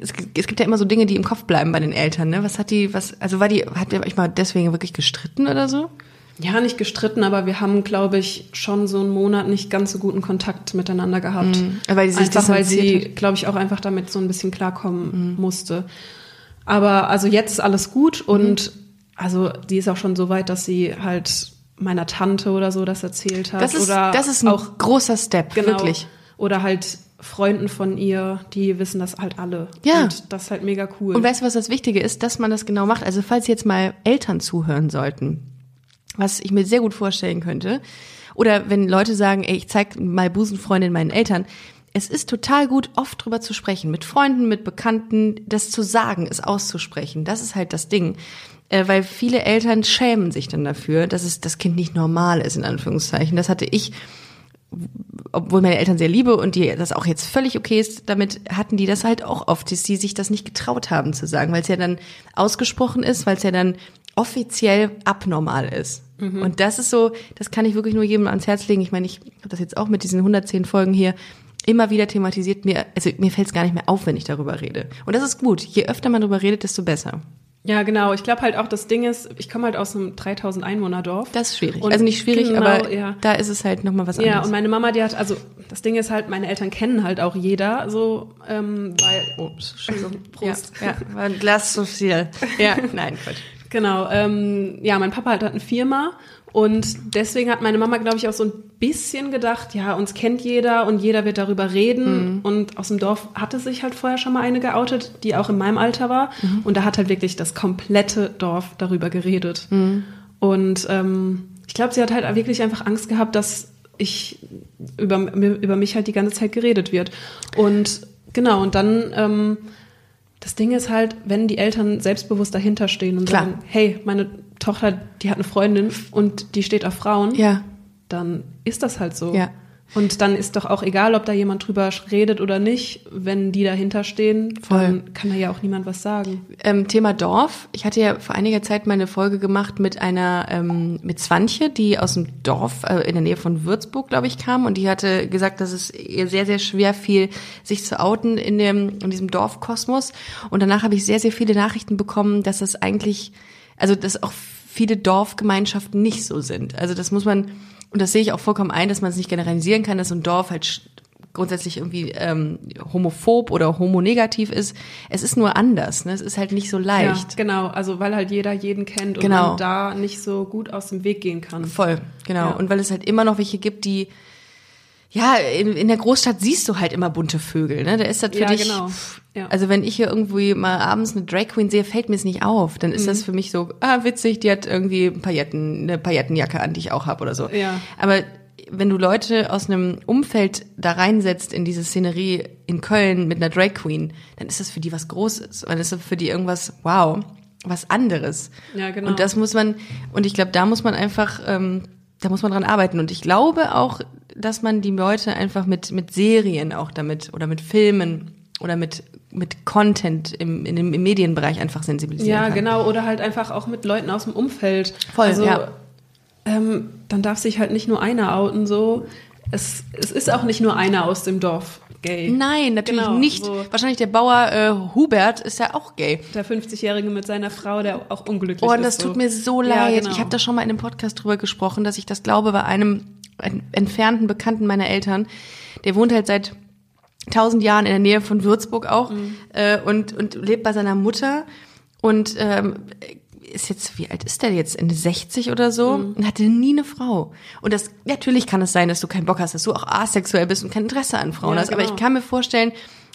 S1: es, es gibt ja immer so Dinge, die im Kopf bleiben bei den Eltern, ne? Was hat die, was, also war die, hat ihr euch mal deswegen wirklich gestritten oder so?
S2: ja, nicht gestritten, aber wir haben, glaube ich, schon so einen Monat nicht ganz so guten Kontakt miteinander gehabt.
S1: Weil sie sich
S2: einfach weil sie, glaube ich, auch einfach damit so ein bisschen klarkommen musste. Aber also jetzt ist alles gut und also die ist auch schon so weit, dass sie halt meiner Tante oder so das erzählt hat.
S1: Das ist,
S2: oder
S1: das ist ein
S2: auch
S1: großer Step,
S2: Genau.
S1: wirklich.
S2: Oder halt Freunden von ihr, die wissen das halt alle.
S1: Ja.
S2: Und das ist halt mega cool.
S1: Und weißt du, was das Wichtige ist, dass man das genau macht? Also falls jetzt mal Eltern zuhören sollten, was ich mir sehr gut vorstellen könnte, oder wenn Leute sagen, ey, ich zeig mal Busenfreundin meinen Eltern, es ist total gut, oft drüber zu sprechen, mit Freunden, mit Bekannten, das zu sagen, es auszusprechen. Das ist halt das Ding. Äh, weil viele Eltern schämen sich dann dafür, dass es das Kind nicht normal ist, in Anführungszeichen. Das hatte ich obwohl meine Eltern sehr liebe und die das auch jetzt völlig okay ist, damit hatten die das halt auch oft, dass die sich das nicht getraut haben zu sagen, weil es ja dann ausgesprochen ist, weil es ja dann offiziell abnormal ist. Und das ist so, das kann ich wirklich nur jedem ans Herz legen. Ich meine, ich habe das jetzt auch mit diesen 110 Folgen hier immer wieder thematisiert. Mir, also mir fällt es gar nicht mehr auf, wenn ich darüber rede. Und das ist gut. Je öfter man darüber redet, desto besser.
S2: Ja, genau. Ich glaube halt auch, das Ding ist, ich komme halt aus einem 3000 Einwohner-Dorf.
S1: Das ist schwierig.
S2: Und
S1: also nicht schwierig,
S2: genau,
S1: aber
S2: ja.
S1: da ist es halt nochmal was
S2: Ja,
S1: anderes.
S2: und meine Mama, die hat, also das Ding ist halt, meine Eltern kennen halt auch jeder, so, ähm, weil, oh, Entschuldigung, Prost.
S1: Ja, ja, war ein Glas zu viel. Ja, nein, Quatsch.
S2: Genau, ähm, ja, mein Papa halt hat eine Firma und deswegen hat meine Mama, glaube ich, auch so ein bisschen gedacht, ja, uns kennt jeder und jeder wird darüber reden. Und aus dem Dorf hatte sich halt vorher schon mal eine geoutet, die auch in meinem Alter war. Und da hat halt wirklich das komplette Dorf darüber geredet. Und ähm, ich glaube, sie hat halt wirklich einfach Angst gehabt, dass ich über, über mich halt die ganze Zeit geredet wird. Und genau, und dann ähm, das Ding ist halt, wenn die Eltern selbstbewusst dahinter stehen und
S1: Klar.
S2: sagen, hey, meine Tochter, die hat eine Freundin und die steht auf Frauen,
S1: Ja,
S2: dann ist das halt so.
S1: Ja.
S2: Und dann ist doch auch egal, ob da jemand drüber redet oder nicht, wenn die dahinter stehen,
S1: Voll.
S2: dann kann da ja auch niemand was sagen.
S1: Ähm, Thema Dorf. Ich hatte ja vor einiger Zeit mal eine Folge gemacht mit einer, ähm, mit Swantje, die aus dem Dorf äh, in der Nähe von Würzburg, glaube ich, kam. Und die hatte gesagt, dass es ihr sehr, sehr schwer fiel, sich zu outen in, dem, in diesem Dorfkosmos. Und danach habe ich sehr, sehr viele Nachrichten bekommen, dass das eigentlich, also dass auch viele Dorfgemeinschaften nicht so sind. Also das muss man, und das sehe ich auch vollkommen ein, dass man es nicht generalisieren kann, dass so ein Dorf halt grundsätzlich irgendwie ähm, homophob oder homonegativ ist. Es ist nur anders. Ne? Es ist halt nicht so leicht.
S2: Ja, genau. Also weil halt jeder jeden kennt und
S1: Genau.
S2: man da nicht so gut aus dem Weg gehen kann.
S1: Voll, genau.
S2: Ja.
S1: Und weil es halt immer noch welche gibt, die ja, in, in der Großstadt siehst du halt immer bunte Vögel, ne? Da ist das für
S2: Ja,
S1: dich.
S2: genau. Ja.
S1: Also wenn ich hier irgendwie mal abends eine Drag Queen sehe, fällt mir es nicht auf. Dann ist
S2: Mhm.
S1: das für mich so, ah, witzig, die hat irgendwie Pailletten, eine Paillettenjacke an, die ich auch habe oder so.
S2: Ja.
S1: Aber wenn du Leute aus einem Umfeld da reinsetzt in diese Szenerie in Köln mit einer Drag Queen, dann ist das für die was Großes. Dann ist das für die irgendwas, wow, was anderes.
S2: Ja, genau.
S1: Und das muss man, und ich glaube, da muss man einfach, ähm, da muss man dran arbeiten. Und ich glaube auch, dass man die Leute einfach mit, mit Serien auch damit oder mit Filmen oder mit, mit Content im, in dem, im Medienbereich einfach sensibilisieren
S2: Ja,
S1: kann.
S2: genau. Oder halt einfach auch mit Leuten aus dem Umfeld.
S1: Voll,
S2: also,
S1: ja.
S2: ähm, dann darf sich halt nicht nur einer outen, so. Es, es ist auch nicht nur einer aus dem Dorf gay.
S1: Nein, natürlich
S2: Genau,
S1: nicht.
S2: so.
S1: Wahrscheinlich der Bauer äh, Hubert ist ja auch gay.
S2: Der 50-Jährige mit seiner Frau, der auch unglücklich
S1: Oh,
S2: ist.
S1: das tut
S2: so.
S1: mir so
S2: Ja,
S1: leid.
S2: genau.
S1: Ich habe da schon mal in einem Podcast drüber gesprochen, dass ich das glaube bei einem entfernten Bekannten meiner Eltern. Der wohnt halt seit tausend Jahren in der Nähe von Würzburg auch
S2: Mhm.
S1: äh, und, und lebt bei seiner Mutter und ähm, ist jetzt, wie alt ist der jetzt? Ende 60 oder so?
S2: Mhm.
S1: Und hatte nie eine Frau. Und das, natürlich kann es sein, dass du keinen Bock hast, dass du auch asexuell bist und kein Interesse an Frauen
S2: Ja,
S1: hast. Aber
S2: genau.
S1: ich kann mir vorstellen,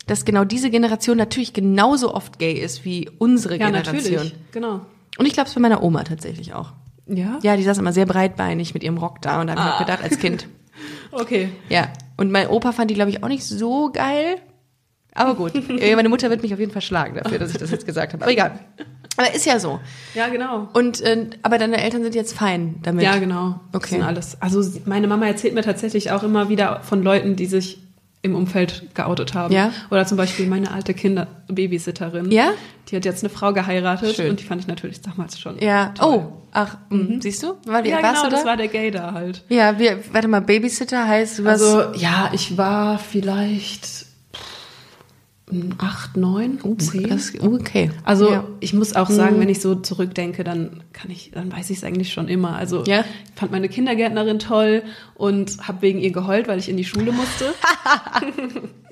S1: dass genau diese Generation natürlich genauso oft gay ist wie unsere
S2: Ja,
S1: Generation.
S2: natürlich. Genau.
S1: Und ich glaube es bei meiner Oma tatsächlich auch.
S2: Ja?
S1: Ja, die saß immer sehr breitbeinig mit ihrem Rock da und da habe ich
S2: Ah.
S1: auch gedacht, als Kind.
S2: Okay.
S1: Ja. Und mein Opa fand die, glaube ich, auch nicht so geil. Aber gut. Meine Mutter wird mich auf jeden Fall schlagen dafür, dass ich das jetzt gesagt habe. Aber egal. Aber ist ja so.
S2: Ja, genau.
S1: Und äh, aber deine Eltern sind jetzt fein damit.
S2: Ja, genau. Das
S1: Okay.
S2: sind alles. Also meine Mama erzählt mir tatsächlich auch immer wieder von Leuten, die sich im Umfeld geoutet haben.
S1: Ja?
S2: Oder zum Beispiel meine alte Kinder-Babysitterin.
S1: Ja?
S2: Die hat jetzt eine Frau geheiratet
S1: Schön.
S2: und die fand ich natürlich damals schon.
S1: Ja.
S2: toll.
S1: Oh, ach, mhm. siehst du? War,
S2: Ja,
S1: warst
S2: genau,
S1: du da?
S2: das war der Gay da halt.
S1: ja, wir, warte mal, Babysitter heißt, warst,
S2: Also, ja, ich war vielleicht acht, neun, zehn.
S1: Uh, das, okay.
S2: Also
S1: ja.
S2: ich muss auch sagen, wenn ich so zurückdenke, dann kann ich, dann weiß ich es eigentlich schon immer. Also
S1: Ja?
S2: ich fand meine Kindergärtnerin toll und habe wegen ihr geheult, weil ich in die Schule musste.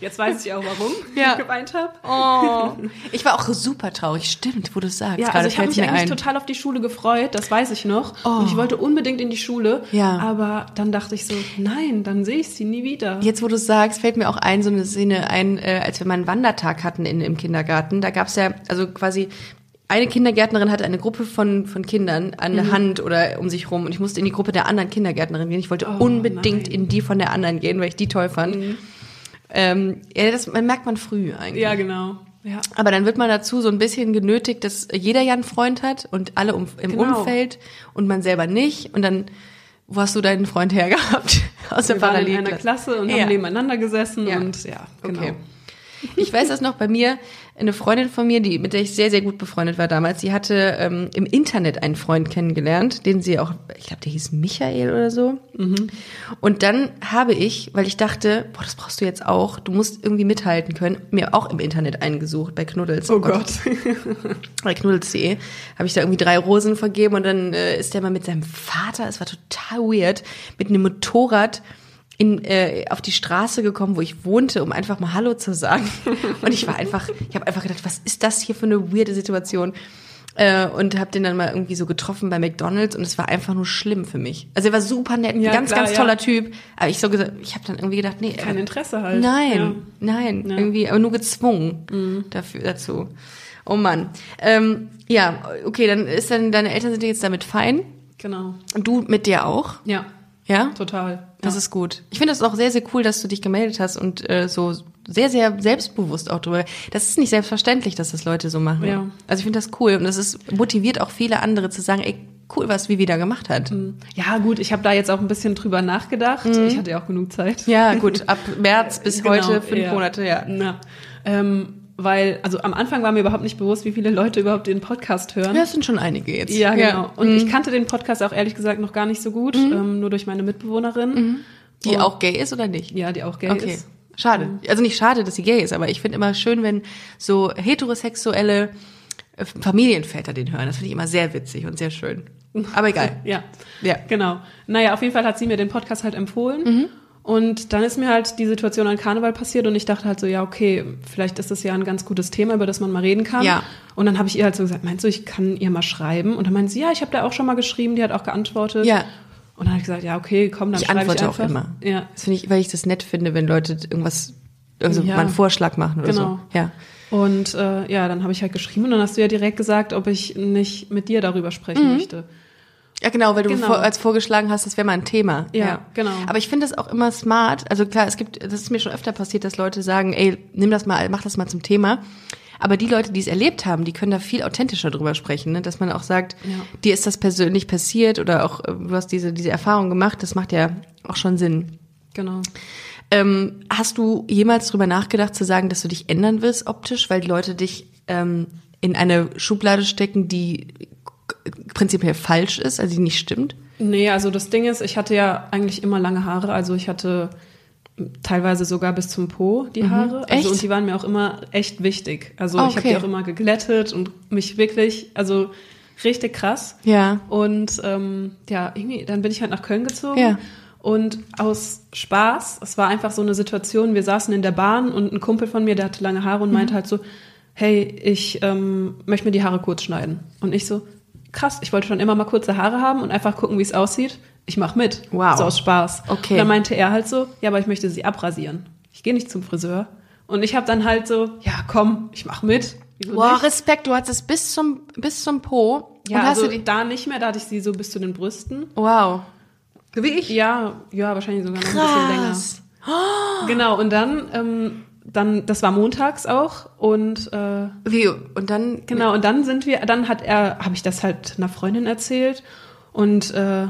S2: Jetzt weiß ich auch, warum
S1: Ja.
S2: ich geweint habe.
S1: Oh, ich war auch super traurig. Stimmt, wo du es sagst.
S2: Ja, also ich habe mich eigentlich
S1: ein.
S2: total auf die Schule gefreut, das weiß ich noch.
S1: Oh.
S2: Und ich wollte unbedingt in die Schule.
S1: Ja.
S2: Aber dann dachte ich so, nein, dann sehe ich sie nie wieder.
S1: Jetzt, wo du es sagst, fällt mir auch ein, so eine Szene ein, äh, als wir mal einen Wandertag hatten in, im Kindergarten. Da gab's ja, also quasi, eine Kindergärtnerin hatte eine Gruppe von, von Kindern an
S2: Mhm.
S1: der Hand oder um sich rum und ich musste in die Gruppe der anderen Kindergärtnerin gehen. Ich wollte
S2: Oh,
S1: unbedingt
S2: nein.
S1: in die von der anderen gehen, weil ich die toll fand. Ähm, ja, das merkt man früh eigentlich.
S2: Ja, genau. Ja.
S1: Aber dann wird man dazu so ein bisschen genötigt, dass jeder ja einen Freund hat und alle um, im
S2: Genau.
S1: Umfeld und man selber nicht. Und dann, wo hast du deinen Freund hergehabt? Aus der
S2: Wir waren in
S1: Parallelklasse.
S2: einer Klasse und
S1: Ja.
S2: haben nebeneinander gesessen
S1: Ja.
S2: und ja, genau.
S1: Okay. Ich weiß das noch bei mir, eine Freundin von mir, die, mit der ich sehr, sehr gut befreundet war damals, die hatte ähm, im Internet einen Freund kennengelernt, den sie auch, ich glaube, der hieß Michael oder so. Und dann habe ich, weil ich dachte, boah, das brauchst du jetzt auch, du musst irgendwie mithalten können, mir auch im Internet eingesucht bei Knuddels.
S2: Oh Gott.
S1: bei knuddels.de habe ich da irgendwie drei Rosen vergeben und dann äh, ist der mal mit seinem Vater, es war total weird, mit einem Motorrad in, äh, auf die Straße gekommen, wo ich wohnte, um einfach mal Hallo zu sagen. Und ich war einfach, ich habe einfach gedacht, was ist das hier für eine weirde Situation? Äh, und habe den dann mal irgendwie so getroffen bei McDonald's und es war einfach nur schlimm für mich. Also er war super nett, ein
S2: Ja,
S1: ganz,
S2: klar,
S1: ganz
S2: ja.
S1: toller Typ. Aber ich so gesagt, ich habe dann irgendwie gedacht, nee,
S2: Kein
S1: äh,
S2: Interesse halt.
S1: Nein,
S2: Ja.
S1: nein,
S2: Ja.
S1: irgendwie, aber nur gezwungen dafür, dazu. Oh Mann. Ähm, ja, okay, dann ist dann, deine Eltern sind jetzt damit fein.
S2: Genau.
S1: Und du mit dir auch.
S2: Ja,
S1: Ja?
S2: total.
S1: Das
S2: ja.
S1: ist gut. Ich finde das auch sehr, sehr cool, dass du dich gemeldet hast und äh, so sehr, sehr selbstbewusst auch drüber. Das ist nicht selbstverständlich, dass das Leute so machen.
S2: Ja.
S1: Also ich finde das cool und das ist motiviert auch viele andere zu sagen, ey, cool, was Vivi da gemacht hat.
S2: Ja, gut, ich habe da jetzt auch ein bisschen drüber nachgedacht. Ich hatte ja auch genug Zeit.
S1: Mhm. Ja, gut, ab März bis
S2: Genau,
S1: heute fünf
S2: ja.
S1: Monate, ja.
S2: Na, ähm, weil, also am Anfang war mir überhaupt nicht bewusst, wie viele Leute überhaupt den Podcast hören.
S1: Ja, es sind schon einige jetzt.
S2: Ja, genau. Und
S1: Mhm.
S2: ich kannte den Podcast auch ehrlich gesagt noch gar nicht so gut, ähm, nur durch meine Mitbewohnerin.
S1: Die
S2: Und-
S1: auch gay ist oder nicht?
S2: Ja, die auch gay
S1: Okay.
S2: ist.
S1: Schade. Also nicht schade, dass sie gay ist, aber ich finde immer schön, wenn so heterosexuelle äh, Familienväter den hören. Das finde ich immer sehr witzig und sehr schön. Aber egal.
S2: Ja.
S1: Ja.
S2: Genau. Naja, auf jeden Fall hat sie mir den Podcast halt empfohlen. Und dann ist mir halt die Situation an Karneval passiert und ich dachte halt so, ja, okay, vielleicht ist das ja ein ganz gutes Thema, über das man mal reden kann.
S1: Ja.
S2: Und dann habe ich ihr halt so gesagt, meinst du, ich kann ihr mal schreiben? Und dann meinte sie, ja, ich habe da auch schon mal geschrieben, die hat auch geantwortet.
S1: Ja.
S2: Und dann habe ich gesagt, ja, okay, komm, dann
S1: Ich
S2: schreibe
S1: antworte
S2: ich
S1: auch
S2: einfach.
S1: immer.
S2: Ja.
S1: Das finde ich, weil ich das nett finde, wenn Leute irgendwas, also
S2: Ja.
S1: mal einen Vorschlag machen oder
S2: Genau.
S1: so. Ja.
S2: Und äh, ja, dann habe ich halt geschrieben und dann hast du ja direkt gesagt, ob ich nicht mit dir darüber sprechen
S1: Mhm.
S2: möchte.
S1: Ja, genau, weil du
S2: Genau.
S1: vor, als vorgeschlagen hast, das wäre mal ein Thema.
S2: Ja, genau.
S1: Aber ich finde das auch immer smart. Also klar, es gibt, das ist mir schon öfter passiert, dass Leute sagen, ey, nimm das mal, mach das mal zum Thema. Aber die Leute, die es erlebt haben, die können da viel authentischer drüber sprechen, ne? dass man auch sagt,
S2: Ja.
S1: dir ist das persönlich passiert oder auch äh, du hast diese diese Erfahrung gemacht. Das macht ja auch schon Sinn.
S2: Genau.
S1: Ähm, hast du jemals drüber nachgedacht zu sagen, dass du dich ändern willst optisch, weil die Leute dich ähm, in eine Schublade stecken, die prinzipiell falsch ist, also die nicht stimmt?
S2: Nee, also das Ding ist, ich hatte ja eigentlich immer lange Haare, also ich hatte teilweise sogar bis zum Po die Haare.
S1: Echt?
S2: Also und die waren mir auch immer echt wichtig. Also ich habe
S1: Okay.
S2: die auch immer geglättet und mich wirklich, also richtig krass.
S1: Ja.
S2: Und ähm, ja, irgendwie, dann bin ich halt nach Köln gezogen.
S1: Ja.
S2: Und aus Spaß, es war einfach so eine Situation, wir saßen in der Bahn und ein Kumpel von mir, der hatte lange Haare und
S1: Mhm.
S2: meinte halt so, hey, ich ähm, möchte mir die Haare kurz schneiden. Und ich so, krass, ich wollte schon immer mal kurze Haare haben und einfach gucken, wie es aussieht. Ich mach mit.
S1: Wow.
S2: So aus Spaß.
S1: Okay.
S2: Und dann meinte er halt so, ja, aber ich möchte sie abrasieren. Ich gehe nicht zum Friseur. Und ich habe dann halt so, ja, komm, ich mach mit. Wieso
S1: Boah,
S2: nicht?
S1: Respekt, du hattest es bis zum, bis zum Po.
S2: Ja,
S1: und hast
S2: also
S1: du die,
S2: da nicht mehr, da hatte ich sie so bis zu den Brüsten.
S1: wow. Wie ich?
S2: Ja, ja, wahrscheinlich sogar noch ein bisschen länger.
S1: Krass.
S2: Genau, und dann, ähm, dann, das war montags auch und äh,
S1: Wie, und dann,
S2: genau, und dann sind wir, dann hat er, habe ich das halt einer Freundin erzählt und äh,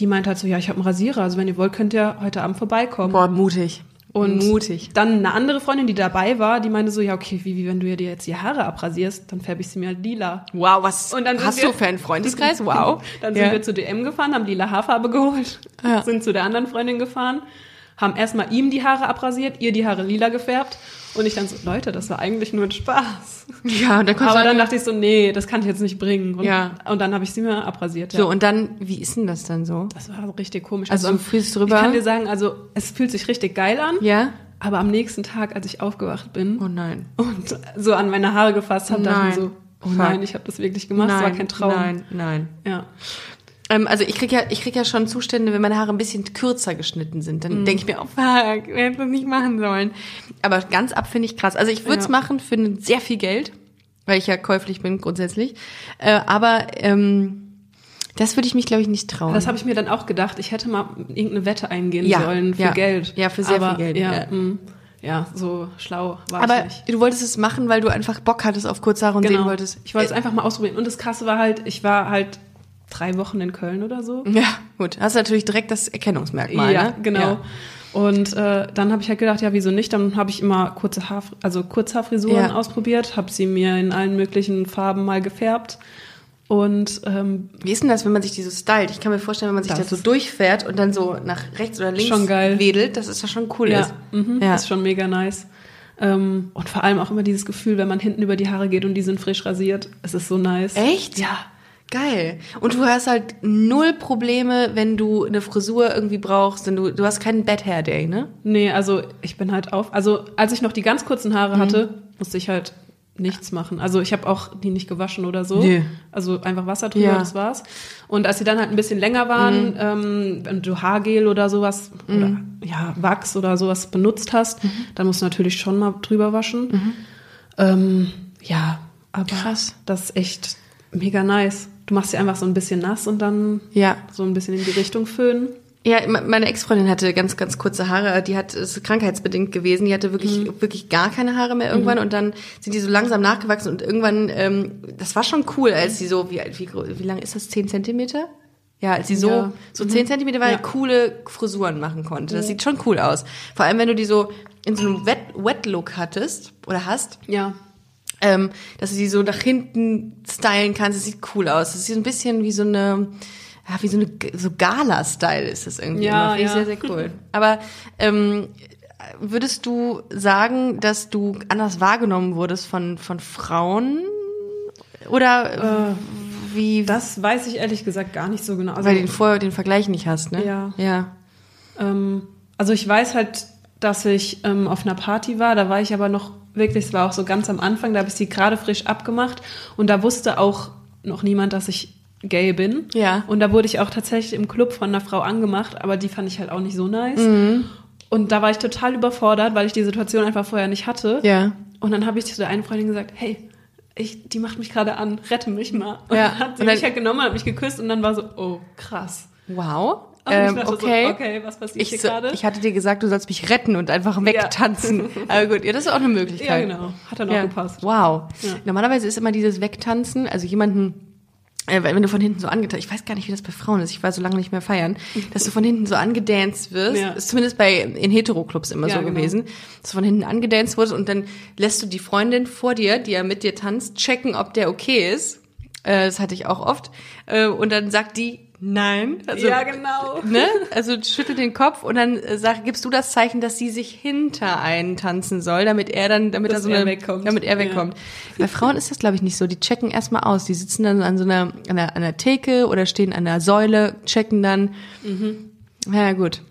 S2: die meint halt so, ja, ich habe einen Rasierer, also wenn ihr wollt, könnt ihr heute Abend vorbeikommen.
S1: boah, mutig.
S2: Und
S1: mutig.
S2: dann eine andere Freundin, die dabei war, die meinte so, ja, okay, wie, wie wenn du dir jetzt die Haare abrasierst, dann färbe ich sie mir halt lila.
S1: Wow, was
S2: Und dann
S1: hast
S2: wir-
S1: du für einen Freundeskreis? Wow.
S2: Dann
S1: ja.
S2: sind wir zu DM gefahren, haben lila Haarfarbe geholt,
S1: Ja.
S2: sind zu der anderen Freundin gefahren, haben erstmal ihm die Haare abrasiert, ihr die Haare lila gefärbt und ich dann so, Leute, das war eigentlich nur ein Spaß.
S1: ja, und dann
S2: Aber
S1: du
S2: dann dachte ich so, nee, das kann ich jetzt nicht bringen. Und,
S1: Ja.
S2: und dann habe ich sie mir abrasiert. Ja.
S1: so, und dann, wie ist denn das dann so?
S2: das war richtig komisch.
S1: Also du fühlst drüber?
S2: Ich kann dir sagen, also es fühlt sich richtig geil an,
S1: Ja?
S2: aber am nächsten Tag, als ich aufgewacht bin
S1: Oh nein.
S2: und so an meine Haare gefasst habe, dachte ich
S1: Nein.
S2: so, oh nein, ich habe das wirklich gemacht, das war kein Traum.
S1: Nein, nein.
S2: Ja.
S1: Ähm, also ich krieg ja, ich krieg ja schon Zustände, wenn meine Haare ein bisschen kürzer geschnitten sind. Dann denke ich mir, oh fuck, wir hätten das nicht machen sollen. Aber ganz ab finde ich krass. Also ich würde es
S2: Ja.
S1: machen für sehr viel Geld, weil ich ja käuflich bin grundsätzlich. Äh, aber ähm, das würde ich mich, glaube ich, nicht trauen.
S2: Das habe ich mir dann auch gedacht. Ich hätte mal irgendeine Wette eingehen
S1: Ja,
S2: sollen für
S1: ja.
S2: Geld.
S1: Ja, für sehr
S2: Aber,
S1: viel Geld,
S2: Ja,
S1: ja.
S2: ja, so schlau war
S1: aber
S2: ich nicht.
S1: du wolltest es machen, weil du einfach Bock hattest auf kurze Haare und sehen wolltest.
S2: Genau. Ich wollte es einfach mal ausprobieren. Und das Krasse war halt, ich war halt drei Wochen in Köln oder so.
S1: Ja, gut. Hast natürlich direkt das Erkennungsmerkmal.
S2: ja,
S1: ne?
S2: genau.
S1: Ja.
S2: Und äh, dann habe ich halt gedacht, ja, wieso nicht? Dann habe ich immer kurze Haar, also Kurzhaarfrisuren
S1: Ja.
S2: ausprobiert, habe sie mir in allen möglichen Farben mal gefärbt. Und ähm,
S1: Wie ist denn das, wenn man sich die so stylt? Ich kann mir vorstellen, wenn man sich
S2: Das
S1: da so durchfährt und dann so nach rechts oder links wedelt, dass es ja schon cool
S2: ja,
S1: ist.
S2: mhm,
S1: Ja.
S2: ist schon mega nice. Ähm, und vor allem auch immer dieses Gefühl, wenn man hinten über die Haare geht und die sind frisch rasiert. Es ist so nice.
S1: Echt?
S2: Ja.
S1: Geil. Und du hast halt null Probleme, wenn du eine Frisur irgendwie brauchst, denn du, du hast keinen Bad Hair Day, ne?
S2: Nee, also ich bin halt auf. Also als ich noch die ganz kurzen Haare
S1: Mhm.
S2: hatte, musste ich halt nichts machen. Also ich habe auch die nicht gewaschen oder so.
S1: Nee.
S2: Also einfach Wasser drüber,
S1: Ja. Mhm.
S2: das war's. Und als sie dann halt ein bisschen länger waren, ähm, wenn du Haargel oder sowas oder ja Wachs oder sowas benutzt hast,
S1: Mhm.
S2: dann musst du natürlich schon mal drüber waschen. Ähm, ja, aber
S1: Krass.
S2: das ist echt mega nice. Du machst sie einfach so ein bisschen nass und dann
S1: Ja.
S2: so ein bisschen in die Richtung föhnen.
S1: Ja, me- meine Ex-Freundin hatte ganz, ganz kurze Haare. Die hat ist krankheitsbedingt gewesen. Die hatte wirklich,
S2: Mhm.
S1: wirklich gar keine Haare mehr irgendwann und dann sind die so langsam nachgewachsen und irgendwann, ähm, das war schon cool, als sie so, wie, wie, wie lang ist das? Zehn Zentimeter? Ja, als sie so,
S2: Ja. Mhm.
S1: so zehn Zentimeter war,
S2: Ja.
S1: coole Frisuren machen konnte. Das sieht schon cool aus. Vor allem, wenn du die so in so einem Wet- Wet-Look hattest oder hast,
S2: Ja.
S1: Ähm, dass du die so nach hinten stylen kannst. Das sieht cool aus. Das sieht ein bisschen wie so eine, ja, wie so eine so Gala-Style ist das irgendwie.
S2: Ja.
S1: Finde ich
S2: ja.
S1: sehr, sehr cool. Aber ähm, würdest du sagen, dass du anders wahrgenommen wurdest von, von Frauen? Oder äh, wie,
S2: Das weiß ich ehrlich gesagt gar nicht so genau. Also,
S1: weil du den, Vor den Vergleich nicht hast, ne?
S2: Ja.
S1: Ja.
S2: ähm, also ich weiß halt, dass ich ähm, auf einer Party war, da war ich aber noch wirklich, es war auch so ganz am Anfang, da habe ich sie gerade frisch abgemacht und da wusste auch noch niemand, dass ich gay bin.
S1: Ja.
S2: Und da wurde ich auch tatsächlich im Club von einer Frau angemacht, aber die fand ich halt auch nicht so nice.
S1: Mhm.
S2: Und da war ich total überfordert, weil ich die Situation einfach vorher nicht hatte.
S1: Ja.
S2: Und dann habe ich zu der einen Freundin gesagt, hey, ich, die macht mich gerade an, rette mich mal. Und
S1: Ja.
S2: hat sie
S1: Und
S2: mich halt genommen, hat mich geküsst und dann war so, oh, krass.
S1: Wow. Ähm,
S2: dachte
S1: okay.
S2: So, okay, was passiert hier
S1: Ich, so,
S2: gerade?
S1: ich hatte dir gesagt, du sollst mich retten und einfach wegtanzen. Aber gut, ja, das ist auch eine Möglichkeit.
S2: Ja, genau. Hat dann auch gepasst.
S1: Wow.
S2: Ja.
S1: Normalerweise ist immer dieses Wegtanzen, also jemanden, äh, wenn du von hinten so angetanzt, ich weiß gar nicht, wie das bei Frauen ist, ich war so lange nicht mehr feiern, dass du von hinten so angedanced wirst,
S2: Ja.
S1: ist zumindest bei in Heteroclubs immer
S2: Ja,
S1: so
S2: genau.
S1: gewesen, dass du von hinten angedanced wurdest und dann lässt du die Freundin vor dir, die ja mit dir tanzt, checken, ob der okay ist. Äh, das hatte ich auch oft. Äh, und dann sagt die, nein. Also,
S2: ja, genau.
S1: ne? Also schüttel den Kopf und dann äh, sag, gibst du das Zeichen, dass sie sich hinter einen tanzen soll, damit er dann, damit
S2: Dass
S1: er so
S2: er
S1: eine,
S2: wegkommt.
S1: damit er
S2: Ja.
S1: wegkommt. Bei Frauen ist das glaube ich nicht so. Die checken erstmal aus. Die sitzen dann an so einer, an einer, an einer Theke oder stehen an einer Säule, checken dann.
S2: Mhm.
S1: Ja gut.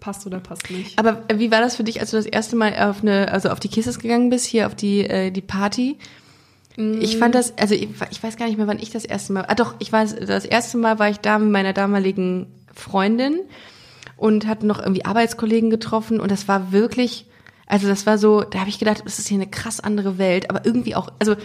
S2: Passt oder passt nicht.
S1: Aber äh, wie war das für dich, als du das erste Mal auf eine, also auf die Kisses gegangen bist, hier auf die, äh, die Party? Ich fand das, also ich, ich weiß gar nicht mehr, wann ich das erste Mal, ah doch, ich weiß, das erste Mal war ich da mit meiner damaligen Freundin und hatte noch irgendwie Arbeitskollegen getroffen und das war wirklich, also das war so, da habe ich gedacht, das ist hier eine krass andere Welt, aber irgendwie auch, also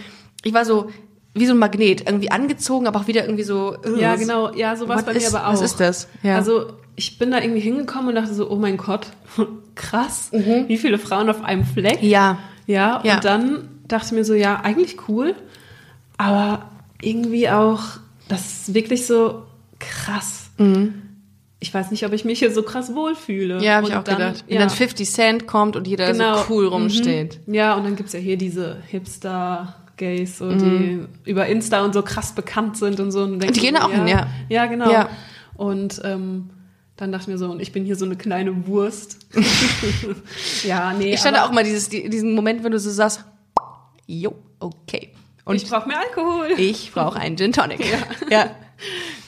S1: ich war so wie so ein Magnet, irgendwie angezogen, aber auch wieder irgendwie so.
S2: Ja, genau. Ja, so war es
S1: Was
S2: bei mir
S1: ist-
S2: aber auch.
S1: was ist das? Ja.
S2: Also ich bin da irgendwie hingekommen und dachte so, oh mein Gott, krass, wie viele Frauen auf einem Fleck.
S1: Mhm. Ja.
S2: Ja,
S1: Ja.
S2: und dann dachte mir so, ja, eigentlich cool, aber irgendwie auch, das ist wirklich so krass. Ich weiß nicht, ob ich mich hier so krass wohlfühle.
S1: Mhm. Ja, habe ich auch
S2: dann,
S1: gedacht. Wenn
S2: Ja,
S1: dann 50 Cent kommt und jeder
S2: Genau.
S1: so cool rumsteht.
S2: Mhm. Ja, und dann gibt's ja hier diese Hipster-Gays, so, die über Insta und so krass bekannt sind und so. Und
S1: Mhm. Die gehen auch
S2: ja,
S1: hin, ja.
S2: Ja, genau.
S1: Ja.
S2: Und ähm, dann dachte ich mir so, und ich bin hier so eine kleine Wurst. ja, nee.
S1: Ich stand
S2: aber
S1: auch mal dieses, die- diesen Moment, wenn du so sagst, jo, okay. Und
S2: ich brauche mehr Alkohol.
S1: ich brauche einen Gin Tonic. Ja.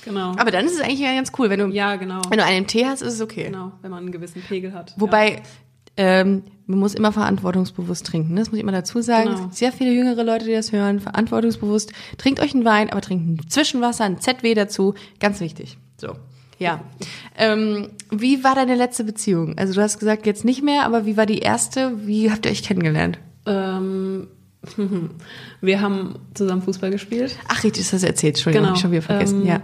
S2: genau.
S1: Aber dann ist es eigentlich ja ganz cool, wenn du,
S2: ja, genau.
S1: wenn du einen Tee hast, ist es okay.
S2: Genau, wenn man einen gewissen Pegel hat.
S1: Wobei, ähm, man muss immer verantwortungsbewusst trinken. Das muss ich immer dazu sagen.
S2: Genau.
S1: Es gibt sehr viele jüngere Leute, die das hören. Verantwortungsbewusst. Trinkt euch einen Wein, aber trinkt ein Zwischenwasser, ein ZW dazu. Ganz wichtig. So. Ja. ähm, wie war deine letzte Beziehung? Also du hast gesagt, jetzt nicht mehr, aber wie war die erste? Wie habt ihr euch kennengelernt?
S2: Ja. Ähm, wir haben zusammen Fußball gespielt.
S1: Ach, richtig, das hast du erzählt. Entschuldigung, hab ich schon wieder vergessen.
S2: Ähm,
S1: ja.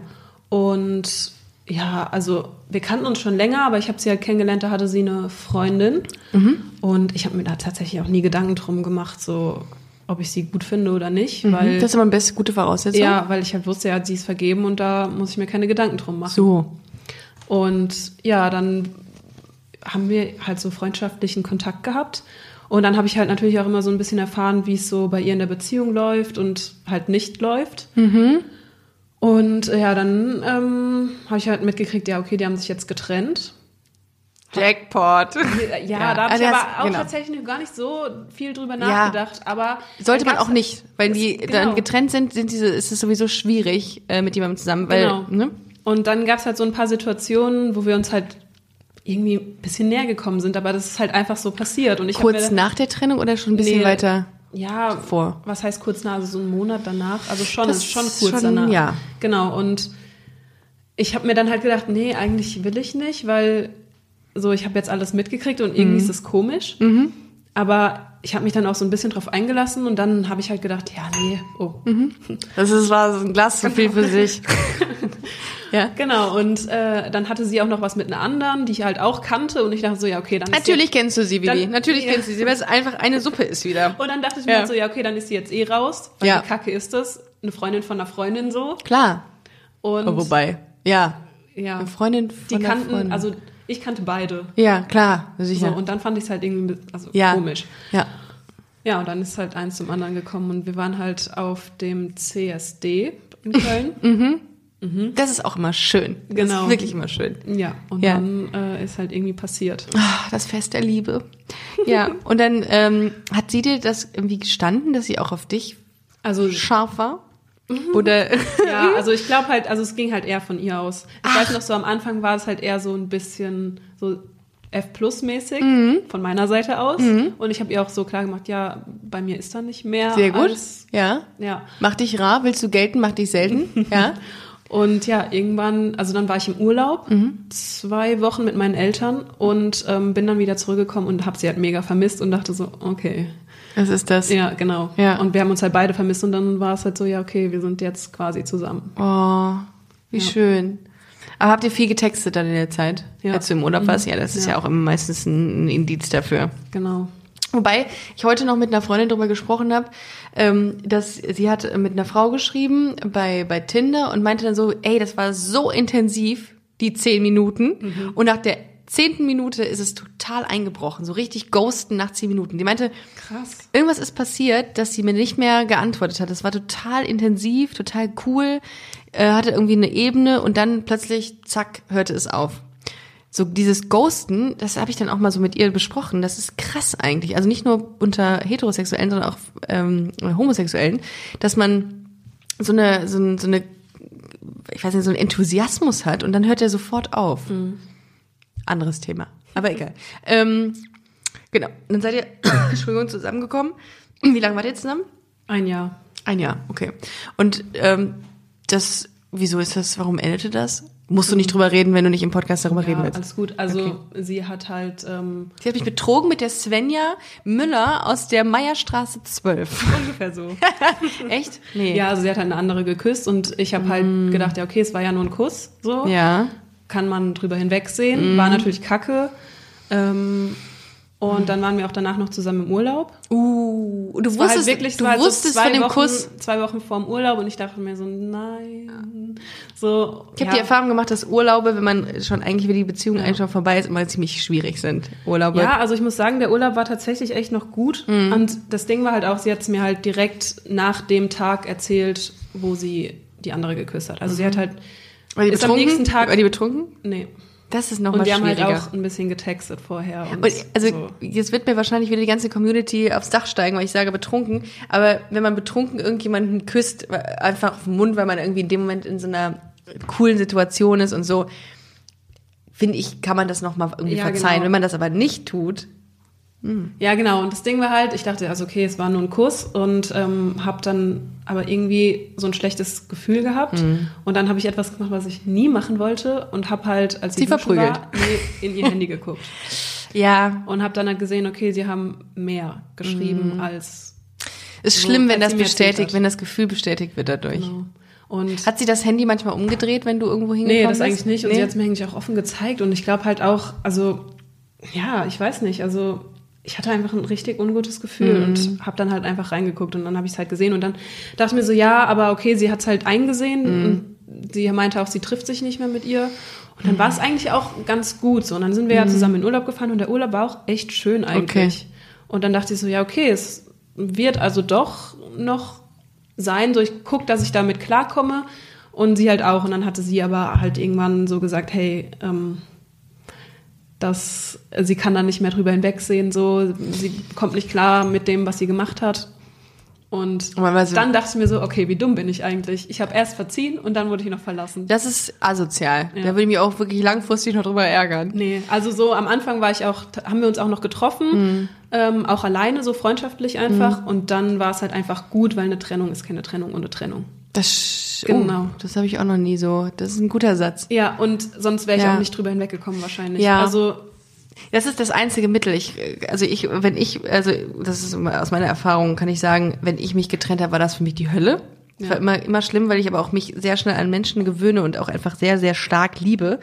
S2: Und ja, also wir kannten uns schon länger, aber ich habe sie halt kennengelernt, da hatte sie eine Freundin.
S1: Mhm.
S2: Und ich habe mir da tatsächlich auch nie Gedanken drum gemacht, so ob ich sie gut finde oder nicht, weil
S1: Das ist immer eine beste, gute Voraussetzung.
S2: ja, weil ich halt wusste, ja, sie ist vergeben und da muss ich mir keine Gedanken drum machen.
S1: So.
S2: Und ja, dann haben wir halt so freundschaftlichen Kontakt gehabt. Und dann habe ich halt natürlich auch immer so ein bisschen erfahren, wie es so bei ihr in der Beziehung läuft und halt nicht läuft. Und äh, ja, dann ähm, habe ich halt mitgekriegt, ja, okay, die haben sich jetzt getrennt.
S1: Jackpot.
S2: Ja,
S1: Ja,
S2: da habe
S1: also
S2: ich aber auch
S1: genau.
S2: tatsächlich gar nicht so viel drüber nachgedacht. Aber
S1: Sollte man auch nicht, weil die
S2: Genau.
S1: dann getrennt sind, sind diese, ist es sowieso schwierig äh, mit jemandem zusammen, weil,
S2: Genau.
S1: ne?
S2: Und dann gab es halt so ein paar Situationen, wo wir uns halt irgendwie ein bisschen näher gekommen sind, aber das ist halt einfach so passiert. Und ich
S1: Kurz nach der Trennung oder schon ein bisschen
S2: Nee.
S1: weiter?
S2: ja,
S1: vor.
S2: Was heißt kurz nach? Also so einen Monat danach? Also schon,
S1: Das
S2: schon kurz
S1: schon-
S2: danach.
S1: ja.
S2: Genau. Und ich habe mir dann halt gedacht, nee, eigentlich will ich nicht, weil so ich habe jetzt alles mitgekriegt und
S1: Mhm.
S2: irgendwie ist es komisch. Aber ich habe mich dann auch so ein bisschen drauf eingelassen und dann habe ich halt gedacht, ja, nee, oh.
S1: Das ist, war so ein Glas zu viel für sich. Ja.
S2: Genau, und äh, dann hatte sie auch noch was mit einer anderen, die ich halt auch kannte. Und ich dachte so, ja, okay, dann ist
S1: Natürlich
S2: sie
S1: kennst du sie, Vivi.
S2: Dann-
S1: Natürlich
S2: ja.
S1: kennst du sie, weil es einfach eine Suppe ist wieder.
S2: Und dann dachte ich mir
S1: Ja.
S2: halt so, ja, okay, dann ist sie jetzt eh raus. Weil
S1: Ja.
S2: kacke ist das? Eine Freundin von einer Freundin so.
S1: Klar.
S2: Und
S1: Oh, wobei, ja.
S2: ja,
S1: Eine Freundin
S2: die
S1: von der
S2: kannten,
S1: Freundin.
S2: also ich kannte beide.
S1: Ja, klar,
S2: So,
S1: sicher.
S2: und dann fand ich es halt irgendwie also
S1: ja.
S2: komisch.
S1: Ja.
S2: Ja, und dann ist halt eins zum anderen gekommen und wir waren halt auf dem CSD in Köln.
S1: Das ist auch immer schön. Das
S2: Genau.
S1: ist wirklich immer schön.
S2: ja, und
S1: Ja.
S2: dann äh, ist halt irgendwie passiert.
S1: Ah, das Fest der Liebe. Ja, und dann ähm, hat sie dir das irgendwie gestanden, dass sie auch auf dich
S2: Also
S1: scharf war? Oder
S2: ja, also ich glaube halt, also es ging halt eher von ihr aus. Ich weiß noch so am Anfang war es halt eher so ein bisschen so F plus mäßig
S1: Mhm.
S2: von meiner Seite aus und ich habe ihr auch so klar gemacht, ja, bei mir ist da nicht mehr
S1: sehr gut?
S2: Als,
S1: Ja.
S2: ja.
S1: Mach dich rar, willst du gelten, mach dich selten? Ja.
S2: Und ja, irgendwann, also dann war ich im Urlaub,
S1: Mhm.
S2: zwei Wochen mit meinen Eltern und ähm, bin dann wieder zurückgekommen und habe sie halt mega vermisst und dachte so, okay,
S1: Was ist das?
S2: ja, genau.
S1: Ja.
S2: Und wir haben uns halt beide vermisst und dann war es halt so, ja, okay, wir sind jetzt quasi zusammen.
S1: Oh, wie
S2: Ja.
S1: schön. Aber habt ihr viel getextet dann in der Zeit,
S2: Ja.
S1: als du im Urlaub warst? Ja, das ist ja,
S2: Ja.
S1: auch immer meistens ein Indiz dafür.
S2: Genau.
S1: Wobei ich heute noch mit einer Freundin drüber gesprochen habe, ähm, dass sie hat mit einer Frau geschrieben bei, bei Tinder und meinte dann so, ey, das war so intensiv, die zehn Minuten. Und nach der zehnten Minute ist es total eingebrochen, so richtig ghosten nach zehn Minuten. Die meinte,
S2: Krass.
S1: irgendwas ist passiert, dass sie mir nicht mehr geantwortet hat. Das war total intensiv, total cool, äh, hatte irgendwie eine Ebene und dann plötzlich, zack, hörte es auf. So dieses Ghosten, das habe ich dann auch mal so mit ihr besprochen. Das ist krass eigentlich. Also nicht nur unter Heterosexuellen, sondern auch ähm, Homosexuellen, dass man so eine, so, ein, so eine, ich weiß nicht, so einen Enthusiasmus hat und dann hört er sofort auf. Anderes Thema. Aber egal. Ähm, genau. Dann seid ihr, Entschuldigung, zusammengekommen. Wie lange wart ihr zusammen?
S2: Ein Jahr.
S1: Ein Jahr, okay. Und ähm, das, wieso ist das, warum endete das? Musst du nicht drüber reden, wenn du nicht im Podcast darüber reden
S2: Ja,
S1: willst.
S2: alles gut. Also
S1: Okay.
S2: sie hat halt ähm,
S1: Sie hat mich betrogen mit der Svenja Müller aus der Meierstraße 12.
S2: ungefähr so.
S1: Echt? Nee.
S2: ja, also sie hat halt eine andere geküsst und ich habe halt gedacht, ja, okay, es war ja nur ein Kuss, so.
S1: Ja.
S2: Kann man drüber hinwegsehen. War natürlich kacke. Ähm, und dann waren wir auch danach noch zusammen im Urlaub.
S1: Uh, du wusstest,
S2: halt wirklich,
S1: du
S2: halt so
S1: wusstest
S2: zwei
S1: von dem
S2: Wochen,
S1: Kuss.
S2: Zwei Wochen vorm Urlaub und ich dachte mir so, nein. So,
S1: Ich habe
S2: ja.
S1: die Erfahrung gemacht, dass Urlaube, wenn man schon eigentlich, wenn die Beziehung eigentlich schon vorbei ist, immer ziemlich schwierig sind. Urlaube.
S2: Ja, also ich muss sagen, der Urlaub war tatsächlich echt noch gut.
S1: Mhm.
S2: Und das Ding war halt auch, sie hat es mir halt direkt nach dem Tag erzählt, wo sie die andere geküsst hat. Also sie hat halt,
S1: War die
S2: ist am
S1: betrunken?
S2: nächsten Tag-
S1: War die betrunken?
S2: nee.
S1: Das ist
S2: Und
S1: nochmal
S2: wir haben halt
S1: schwieriger.
S2: auch ein bisschen getextet vorher. Und,
S1: Und also
S2: so.
S1: jetzt wird mir wahrscheinlich wieder die ganze Community aufs Dach steigen, weil ich sage betrunken. Aber wenn man betrunken irgendjemanden küsst, einfach auf den Mund, weil man irgendwie in dem Moment in so einer coolen Situation ist und so, finde ich, kann man das nochmal irgendwie
S2: Ja,
S1: verzeihen.
S2: genau.
S1: Wenn man das aber nicht tut,
S2: Ja, genau. Und das Ding war halt, ich dachte, also okay, es war nur ein Kuss und ähm, habe dann aber irgendwie so ein schlechtes Gefühl gehabt.
S1: Mhm.
S2: Und dann habe ich etwas gemacht, was ich nie machen wollte und habe halt, als
S1: Sie verprügelt.
S2: war, in ihr Handy geguckt.
S1: ja,
S2: Und habe dann halt gesehen, okay, sie haben mehr geschrieben als
S1: ist
S2: So,
S1: schlimm, wenn das bestätigt, wenn das Gefühl bestätigt wird dadurch.
S2: genau. Und
S1: Hat sie das Handy manchmal umgedreht, wenn du irgendwo hingekommen
S2: nee, das
S1: bist?
S2: eigentlich nicht. Und
S1: Nee?
S2: sie hat es mir eigentlich auch offen gezeigt. Und ich glaube halt auch, also ja, ich weiß nicht, also ich hatte einfach ein richtig ungutes Gefühl
S1: Mhm.
S2: und habe dann halt einfach reingeguckt und dann habe ich es halt gesehen und dann dachte ich mir so, ja, aber okay, sie hat es halt eingesehen
S1: Mhm.
S2: und sie meinte auch, sie trifft sich nicht mehr mit ihr. Und dann war
S1: Mhm.
S2: es eigentlich auch ganz gut so. Und dann sind wir ja zusammen in Urlaub gefahren und der Urlaub war auch echt schön eigentlich. Und dann dachte ich so, ja, okay, es wird also doch noch sein, so ich gucke, dass ich damit klarkomme und sie halt auch. Und dann hatte sie aber halt irgendwann so gesagt, hey, ähm, dass sie kann da nicht mehr drüber hinwegsehen, so sie kommt nicht klar mit dem, was sie gemacht hat. Und dann dachte ich mir so, okay, wie dumm bin ich eigentlich? Ich habe erst verziehen und dann wurde ich noch verlassen.
S1: Das ist asozial.
S2: Ja.
S1: Da würde ich mich auch wirklich langfristig noch drüber ärgern.
S2: Nee, also so am Anfang war ich auch, haben wir uns auch noch getroffen, ähm, auch alleine, so freundschaftlich einfach. Und dann war es halt einfach gut, weil eine Trennung ist keine Trennung ohne Trennung.
S1: Das,
S2: Genau.
S1: Oh, das habe ich auch noch nie so. Das ist ein guter Satz.
S2: Ja, und sonst wäre ich
S1: Ja.
S2: auch nicht drüber hinweggekommen wahrscheinlich.
S1: Ja.
S2: Also
S1: Das ist das einzige Mittel. Ich, also ich, wenn ich, also das ist aus meiner Erfahrung, kann ich sagen, wenn ich mich getrennt habe, war das für mich die Hölle.
S2: Ja.
S1: war immer, immer schlimm, weil ich aber auch mich sehr schnell an Menschen gewöhne und auch einfach sehr, sehr stark liebe.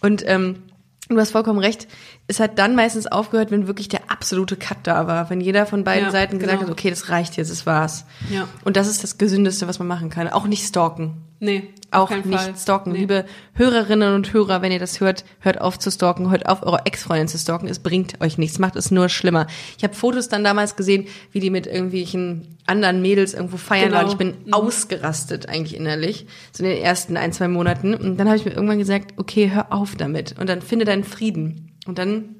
S1: Und ähm, du hast vollkommen recht, es hat dann meistens aufgehört, wenn wirklich der absolute Cut da war. Wenn jeder von beiden
S2: Ja,
S1: Seiten gesagt
S2: genau.
S1: hat, okay, das reicht jetzt, das war's.
S2: Ja.
S1: Und das ist das Gesündeste, was man machen kann. Auch nicht stalken.
S2: Nee,
S1: Auch nicht
S2: Fall.
S1: stalken.
S2: Nee.
S1: Liebe Hörerinnen und Hörer, wenn ihr das hört, hört auf zu stalken, hört auf, eure Ex-Freundin zu stalken. Es bringt euch nichts, macht es nur schlimmer. Ich habe Fotos dann damals gesehen, wie die mit irgendwelchen anderen Mädels irgendwo feiern
S2: Genau.
S1: waren. Ich bin ausgerastet eigentlich innerlich, so in den ersten ein, zwei Monaten. Und dann habe ich mir irgendwann gesagt, okay, hör auf damit und dann finde deinen Frieden. Und dann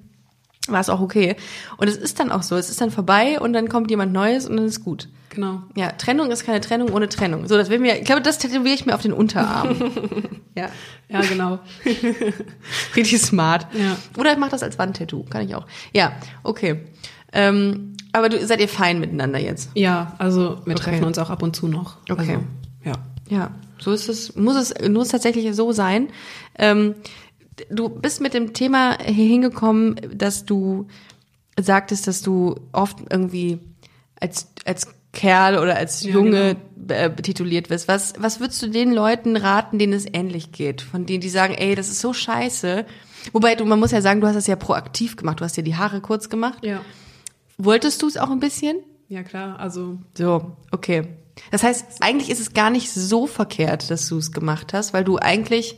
S1: war es auch okay. Und es ist dann auch so, es ist dann vorbei und dann kommt jemand Neues und dann ist gut.
S2: Genau.
S1: Ja, Trennung ist keine Trennung ohne Trennung. So, das will mir, ich glaube, das tätowiere ich mir auf den Unterarm. ja,
S2: Ja, genau.
S1: richtig smart.
S2: Ja.
S1: Oder ich mache das als Wandtattoo, kann ich auch. Ja, okay. Ähm, aber du seid ihr fein miteinander jetzt?
S2: Ja, also wir
S1: Okay.
S2: treffen uns auch ab und zu noch.
S1: Okay.
S2: Also, ja.
S1: Ja, so ist es, muss es, muss tatsächlich so sein. Ähm, du bist mit dem Thema hier hingekommen, dass du sagtest, dass du oft irgendwie als, als Kerl oder als
S2: Ja,
S1: Junge äh, betituliert wirst. Was, was würdest du den Leuten raten, denen es ähnlich geht? Von denen, die sagen, ey, das ist so scheiße. Wobei du, man muss ja sagen, du hast das ja proaktiv gemacht. Du hast dir die Haare kurz gemacht.
S2: Ja.
S1: Wolltest du es auch ein bisschen?
S2: Ja, klar. Also,
S1: So, okay. Das heißt, eigentlich ist es gar nicht so verkehrt, dass du es gemacht hast, weil du eigentlich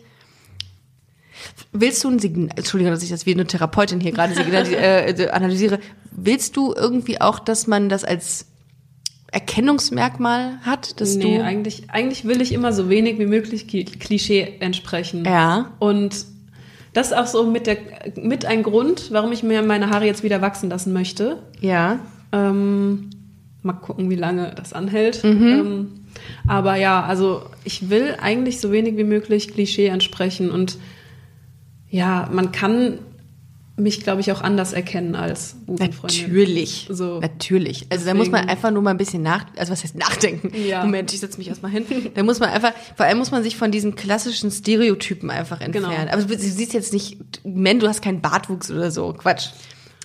S1: willst du ein Signal, Entschuldigung, dass ich das wie eine Therapeutin hier gerade äh, analysiere, willst du irgendwie auch, dass man das als Erkennungsmerkmal hat, dass
S2: nee,
S1: du
S2: eigentlich, eigentlich will ich immer so wenig wie möglich Klischee entsprechen.
S1: ja,
S2: Und das ist auch so mit, der, mit ein Grund, warum ich mir meine Haare jetzt wieder wachsen lassen möchte.
S1: ja,
S2: Ähm, mal gucken, wie lange das anhält.
S1: Mhm.
S2: Ähm, aber ja, also ich will eigentlich so wenig wie möglich Klischee entsprechen. Und ja, man kann mich, glaube ich, auch anders erkennen als Busenfreundin.
S1: natürlich,
S2: So.
S1: natürlich. Also da muss man
S2: Deswegen-
S1: einfach nur mal ein bisschen nach, also was heißt nachdenken?
S2: Ja.
S1: Moment, ich setze mich erstmal hin. Da muss man einfach, vor allem muss man sich von diesen klassischen Stereotypen einfach entfernen.
S2: Genau.
S1: Aber du, du siehst jetzt nicht, Men, du hast keinen Bartwuchs oder so, Quatsch.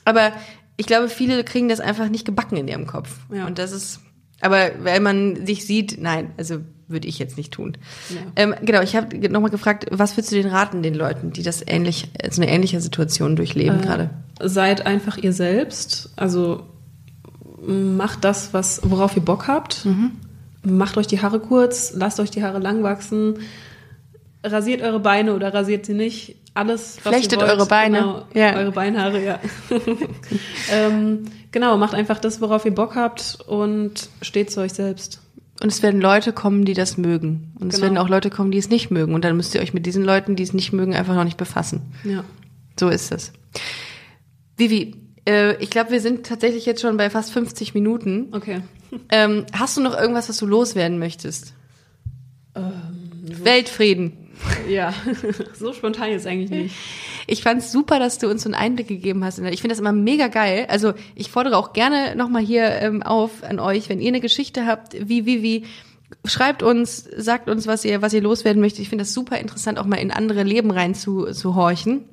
S1: Aber ich glaube, viele kriegen das einfach nicht gebacken in ihrem Kopf.
S2: Ja.
S1: Und das ist, aber wenn man sich sieht, nein, also würde ich jetzt nicht tun.
S2: Ja.
S1: Ähm, genau, ich habe nochmal gefragt, was würdest du den raten, den Leuten, die das ähnlich, so eine ähnliche Situation durchleben gerade?
S2: Seid einfach ihr selbst. Also macht das, was, worauf ihr Bock habt.
S1: Mhm.
S2: Macht euch die Haare kurz, lasst euch die Haare lang wachsen. Rasiert eure Beine oder rasiert sie nicht. Alles, was
S1: Flechtet
S2: ihr wollt.
S1: eure Beine.
S2: Genau,
S1: Ja.
S2: Eure Beinhaare, ja. ähm, genau, macht einfach das, worauf ihr Bock habt und steht zu euch selbst.
S1: Und es werden Leute kommen, die das mögen. Und es
S2: Genau.
S1: werden auch Leute kommen, die es nicht mögen. Und dann müsst ihr euch mit diesen Leuten, die es nicht mögen, einfach noch nicht befassen.
S2: Ja.
S1: So ist es. Vivi, äh, ich glaube, wir sind tatsächlich jetzt schon bei fast 50 Minuten.
S2: Okay.
S1: Ähm, hast du noch irgendwas, was du loswerden möchtest?
S2: Ähm,
S1: Weltfrieden.
S2: Ja, so spontan jetzt eigentlich nicht.
S1: Ich fand's super, dass du uns so einen Einblick gegeben hast. Ich finde das immer mega geil. Also ich fordere auch gerne nochmal hier ähm, auf an euch, wenn ihr eine Geschichte habt, wie, wie, wie, schreibt uns, sagt uns, was ihr, was ihr loswerden möchtet. Ich finde das super interessant, auch mal in andere Leben rein zu, zu horchen.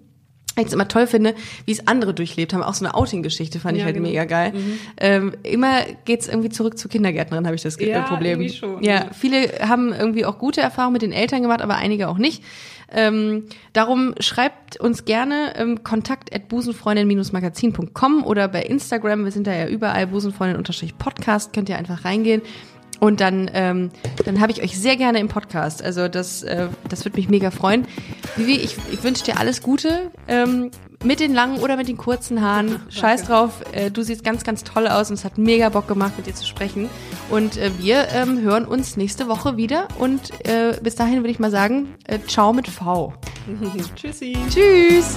S1: Ich es immer toll finde, wie es andere durchlebt haben. Auch so eine Outing-Geschichte fand ich
S2: Ja,
S1: halt
S2: genau.
S1: mega geil. Ähm, immer geht's irgendwie zurück zur Kindergärtnerin, habe ich das
S2: Ja,
S1: äh, Problem.
S2: irgendwie schon,
S1: ja,
S2: ja.
S1: viele haben irgendwie auch gute Erfahrungen mit den Eltern gemacht, aber einige auch nicht. Ähm, darum schreibt uns gerne ähm, kontakt at busenfreundin-magazin.com oder bei Instagram, wir sind da ja überall, busenfreundin-podcast, könnt ihr einfach reingehen. Und dann, ähm, dann habe ich euch sehr gerne im Podcast. Also das, äh, das würde mich mega freuen. Vivi, ich, ich wünsche dir alles Gute. Ähm, mit den langen oder mit den kurzen Haaren. Scheiß drauf. Äh, du siehst ganz, ganz toll aus und es hat mega Bock gemacht, mit dir zu sprechen. Und äh, wir ähm, hören uns nächste Woche wieder. Und äh, bis dahin würde ich mal sagen, äh, ciao mit V.
S2: Tschüssi.
S1: Tschüss.